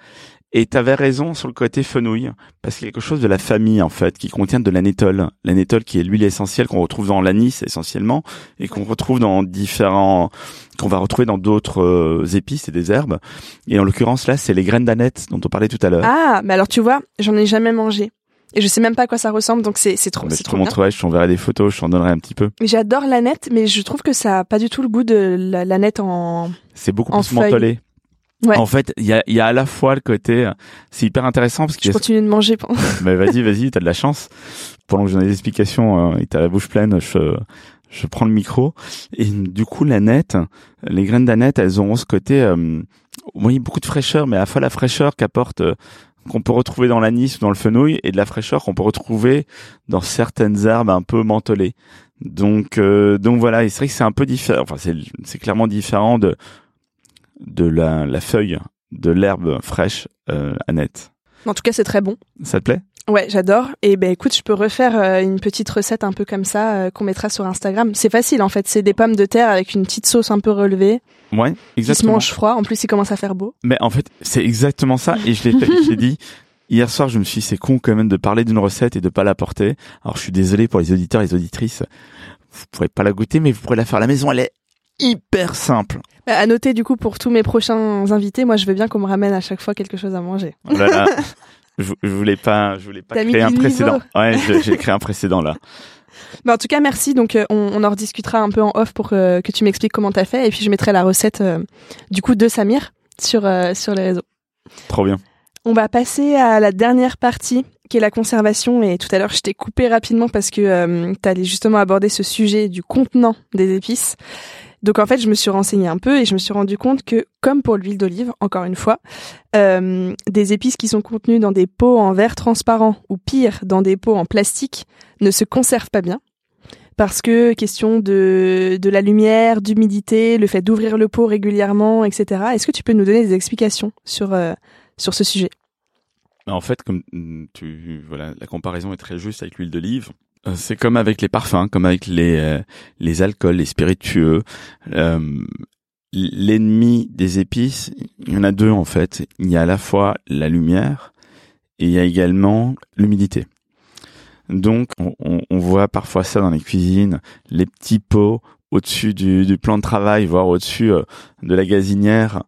Et t'avais raison sur le côté fenouil, parce qu'il y a quelque chose de la famille en fait, qui contient de l'anétol. L'anétol qui est l'huile essentielle qu'on retrouve dans l'anis essentiellement, et qu'on retrouve dans différents, qu'on va retrouver dans d'autres euh, épices et des herbes. Et en l'occurrence là, c'est les graines d'aneth dont on parlait tout à l'heure. Ah, mais alors tu vois, j'en ai jamais mangé. Et je sais même pas à quoi ça ressemble, donc c'est c'est trop, Mais c'est je te montrerai, je t'enverrai des photos, je t'en donnerai un petit peu. J'adore la nette, mais je trouve que ça a pas du tout le goût de la, la nette en. C'est beaucoup En plus feuilles. mentholé. Ouais. En fait, il y a, y a à la fois le côté, euh, c'est hyper intéressant parce qu'il Je continue de manger. pendant- Mais vas-y, vas-y, t'as de la chance. Pendant que j'en ai des explications euh, et t'as la bouche pleine, je, je prends le micro. Et du coup, la nette, les graines d'aneth, elles ont ce côté, euh, oui, beaucoup de fraîcheur, mais à la fois la fraîcheur qu'apporte, euh, qu'on peut retrouver dans l'anis ou dans le fenouil et de la fraîcheur qu'on peut retrouver dans certaines herbes un peu mentholées. Donc euh, donc voilà, c'est vrai que c'est un peu différent. Enfin, c'est c'est clairement différent de de la, la feuille de l'herbe fraîche euh, Annette. En tout cas, c'est très bon. Ça te plaît? Ouais, j'adore. Et ben écoute, je peux refaire euh, une petite recette un peu comme ça euh, qu'on mettra sur Instagram. C'est facile en fait, c'est des pommes de terre avec une petite sauce un peu relevée. Ouais, Qui se exactement. mange froid. En plus, il commence à faire beau. Mais en fait, c'est exactement ça. Et je l'ai fait, je l'ai dit. Hier soir, je me suis dit, c'est con quand même de parler d'une recette et de pas la porter. Alors, je suis désolé pour les auditeurs et les auditrices. Vous pourrez pas la goûter, mais vous pourrez la faire à la maison. Elle est hyper simple. Bah, à noter du coup pour tous mes prochains invités, moi je veux bien qu'on me ramène à chaque fois quelque chose à manger. Oh là là. je, je voulais pas, je voulais pas T'as créer un précédent. Ouais, j'ai créé un précédent là. Mais en tout cas, merci. Donc, euh, on, on en rediscutera un peu en off pour euh, que tu m'expliques comment t'as fait. Et puis, je mettrai la recette euh, du coup de Samir sur sur les réseaux. Trop bien. On va passer à la dernière partie, qui est la conservation. Et tout à l'heure, je t'ai coupé rapidement parce que euh, t'allais justement aborder ce sujet du contenant des épices. Donc en fait, je me suis renseignée un peu et je me suis rendu compte que, comme pour l'huile d'olive, encore une fois, euh, des épices qui sont contenues dans des pots en verre transparent ou pire, dans des pots en plastique, ne se conservent pas bien. Parce que question de, de la lumière, d'humidité, le fait d'ouvrir le pot régulièrement, etc. Est-ce que tu peux nous donner des explications sur, euh, sur ce sujet? En fait, comme mm, tu, voilà, la comparaison est très juste avec l'huile d'olive. Euh, C'est comme avec les parfums, comme avec les euh, les alcools, les spiritueux. Euh, L'ennemi des épices, il y en a deux en fait. Il y a à la fois la lumière et il y a également l'humidité. Donc, on, on- voit parfois ça dans les cuisines, les petits pots au-dessus du, du plan de travail, voire au-dessus euh, de la gazinière.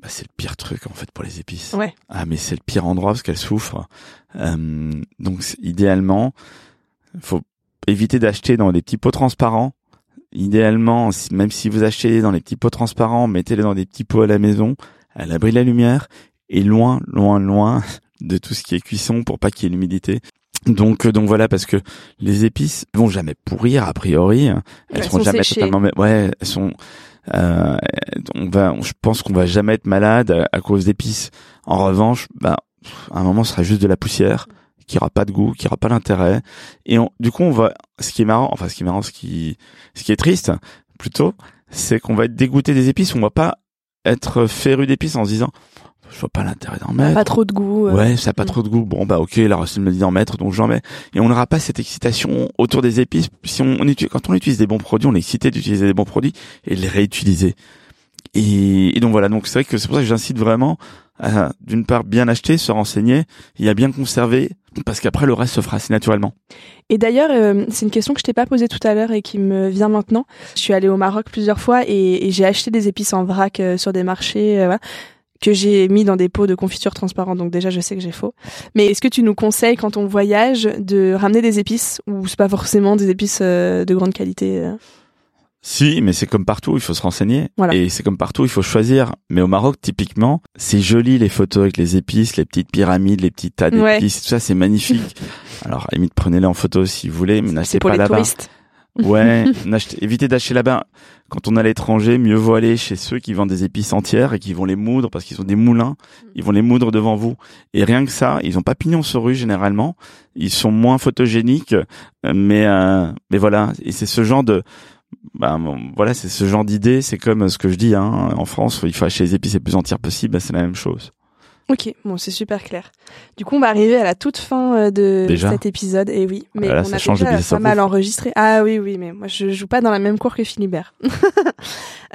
Bah, c'est le pire truc en fait pour les épices. Ouais. Ah mais c'est le pire endroit parce qu'elles souffrent. Euh, donc idéalement, faut éviter d'acheter dans des petits pots transparents. Idéalement, même si vous achetez dans les petits pots transparents, mettez-les dans des petits pots à la maison, à l'abri de la lumière et loin, loin, loin de tout ce qui est cuisson pour pas qu'il y ait l'humidité. Donc, euh, donc voilà, parce que les épices vont jamais pourrir a priori. Elles, Elles seront sont jamais séchées. totalement. Ouais, elles sont. Euh, on va, je pense qu'on va jamais être malade à, à cause d'épices. En revanche, bah, à un moment, ce sera juste de la poussière qui aura pas de goût, qui aura pas d'intérêt. Et on, du coup, on va. Ce qui est marrant, enfin, ce qui est marrant, ce qui, ce qui est triste, plutôt, c'est qu'on va être dégoûté des épices. On va pas être féru d'épices en se disant, je vois pas l'intérêt d'en mettre. Pas trop de goût. euh. Ouais, ça a pas Mm. trop de goût. Bon, bah, ok, la recette me dit d'en mettre, donc j'en mets. Et on n'aura pas cette excitation autour des épices. Si on, on utilise, quand on utilise des bons produits, on est excité d'utiliser des bons produits et de les réutiliser. Et, et donc voilà, donc c'est vrai que c'est pour ça que j'incite vraiment à, d'une part, bien acheter, se renseigner, et à bien conserver, parce qu'après, le reste se fera assez naturellement. Et d'ailleurs, euh, c'est une question que je t'ai pas posée tout à l'heure et qui me vient maintenant. Je suis allée au Maroc plusieurs fois et, j'ai acheté des épices en vrac euh, sur des marchés euh, que j'ai mis dans des pots de confiture transparents. Donc déjà, je sais que j'ai faux. Mais est-ce que tu nous conseilles quand on voyage de ramener des épices ou c'est pas forcément des épices euh, de grande qualité euh? Si, mais c'est comme partout, il faut se renseigner. Voilà. Et c'est comme partout, il faut choisir. Mais au Maroc, typiquement, c'est joli les photos avec les épices, les petites pyramides, les petits tas Ouais. d'épices, tout ça, c'est magnifique. Alors, à la limite, prenez-les en photo si vous voulez, mais n'achetez pas là-bas. Ouais, évitez d'acheter là-bas. Quand on est à l'étranger, mieux vaut aller chez ceux qui vendent des épices entières et qui vont les moudre parce qu'ils ont des moulins. Ils vont les moudre devant vous. Et rien que ça, ils ont pas pignon sur rue généralement. Ils sont moins photogéniques, euh, mais euh, mais voilà. Et c'est ce genre de bah, bon, voilà, c'est ce genre d'idée. C'est comme ce que je dis hein, en France, il faut acheter les épices les plus entières possibles. Bah, c'est la même chose. Ok, bon, c'est super clair. Du coup, on va arriver à la toute fin euh, de Déjà cet épisode. Et oui, mais Ah là, on ça a change déjà pas mal enregistré. Ah oui, oui, mais moi, je joue pas dans la même cour que Philibert.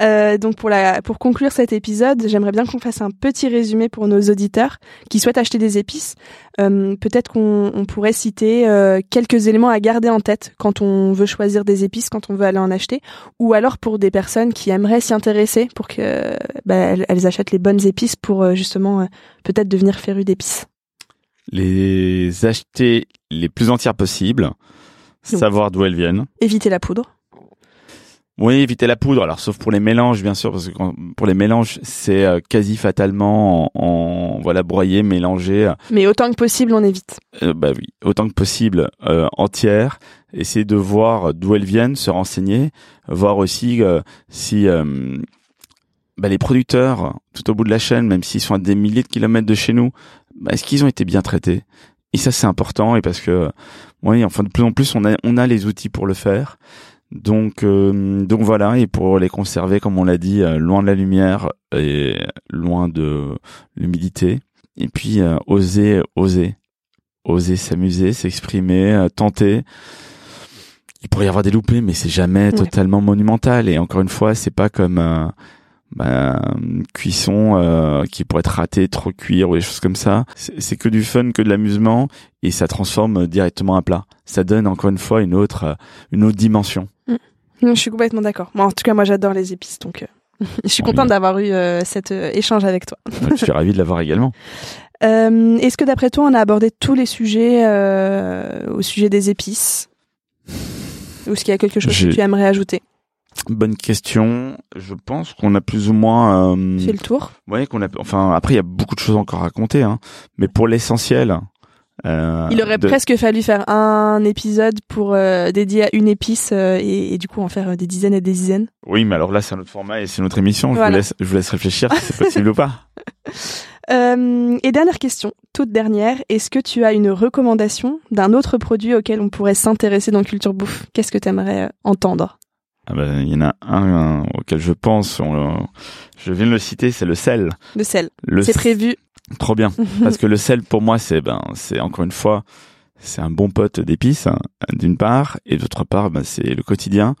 Euh, donc pour la pour conclure cet épisode, j'aimerais bien qu'on fasse un petit résumé pour nos auditeurs qui souhaitent acheter des épices. Euh, Peut-être qu'on on pourrait citer euh, quelques éléments à garder en tête quand on veut choisir des épices, quand on veut aller en acheter, ou alors pour des personnes qui aimeraient s'y intéresser pour que bah, elles, elles achètent les bonnes épices pour justement peut-être devenir féru d'épices. Les acheter les plus entières possibles, Donc. savoir d'où elles viennent. Éviter la poudre. Oui, éviter la poudre. Alors, sauf pour les mélanges, bien sûr, parce que quand- pour les mélanges, c'est euh, quasi fatalement en, en, voilà broyé, mélangé. Mais autant que possible, on évite. euh, bah oui, autant que possible euh, entière. Essayer de voir d'où elles viennent, se renseigner, voir aussi euh, si euh, bah, les producteurs, tout au bout de la chaîne, même s'ils sont à des milliers de kilomètres de chez nous, bah, est-ce qu'ils ont été bien traités? Et ça c'est important et parce que oui, enfin de plus en plus on a on a les outils pour le faire. Donc, euh, donc voilà, et pour les conserver, comme on l'a dit, euh, loin de la lumière et loin de l'humidité. Et puis euh, oser, oser, oser s'amuser, s'exprimer, tenter. Il pourrait y avoir des loupés, mais c'est jamais totalement monumental. Et encore une fois, c'est pas comme bah, cuisson euh, qui pourrait être raté, trop cuire ou des choses comme ça. C'est que du fun, que de l'amusement et ça transforme directement un plat. Ça donne encore une fois une autre, euh, une autre dimension. Mm. Je suis complètement d'accord. Moi, en tout cas, moi, j'adore les épices, donc euh, je suis contente d'avoir eu cet échange avec toi. je suis ravi de l'avoir également. Est-ce que d'après toi, on a abordé tous les sujets au sujet des épices? Ou est-ce qu'il y a quelque chose que tu aimerais ajouter? Bonne question. Je pense qu'on a plus ou moins euh, fait le tour. Ouais, qu'on a. Enfin, après, il y a beaucoup de choses encore à raconter, hein. Mais pour l'essentiel. Euh, il aurait presque fallu faire un épisode pour euh, dédié à une épice euh, et, du coup en faire des dizaines et des dizaines. Oui, mais alors là c'est un autre format et c'est notre émission. Je vous laisse, je vous laisse réfléchir si c'est possible ou pas. et dernière question, toute dernière, est-ce que tu as une recommandation d'un autre produit auquel on pourrait s'intéresser dans Culture Bouffe? Qu'est-ce que tu aimerais entendre? Ah ben, il y en a un, auquel je pense, je viens de le citer, c'est le sel. Le sel. C'est prévu. Trop bien, parce que le sel pour moi c'est ben c'est encore une fois c'est un bon pote d'épices hein, d'une part et d'autre part ben, c'est le quotidien.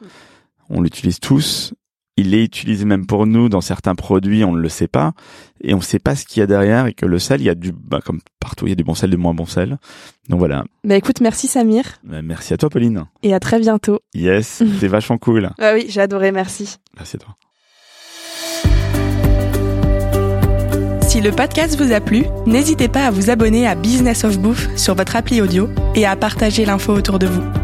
On l'utilise tous il est utilisé même pour nous dans certains produits, on ne le sait pas, et on ne sait pas ce qu'il y a derrière, et que le sel, il y a du, bah, comme partout, il y a du bon sel, du moins bon sel. Donc voilà. Bah écoute, merci Samir. Bah, merci à toi Pauline. Et à très bientôt. Yes, c'est vachement cool. Ah oui, j'ai adoré, merci. Merci à toi. Si le podcast vous a plu, n'hésitez pas à vous abonner à Business of Bouffe sur votre appli audio et à partager l'info autour de vous.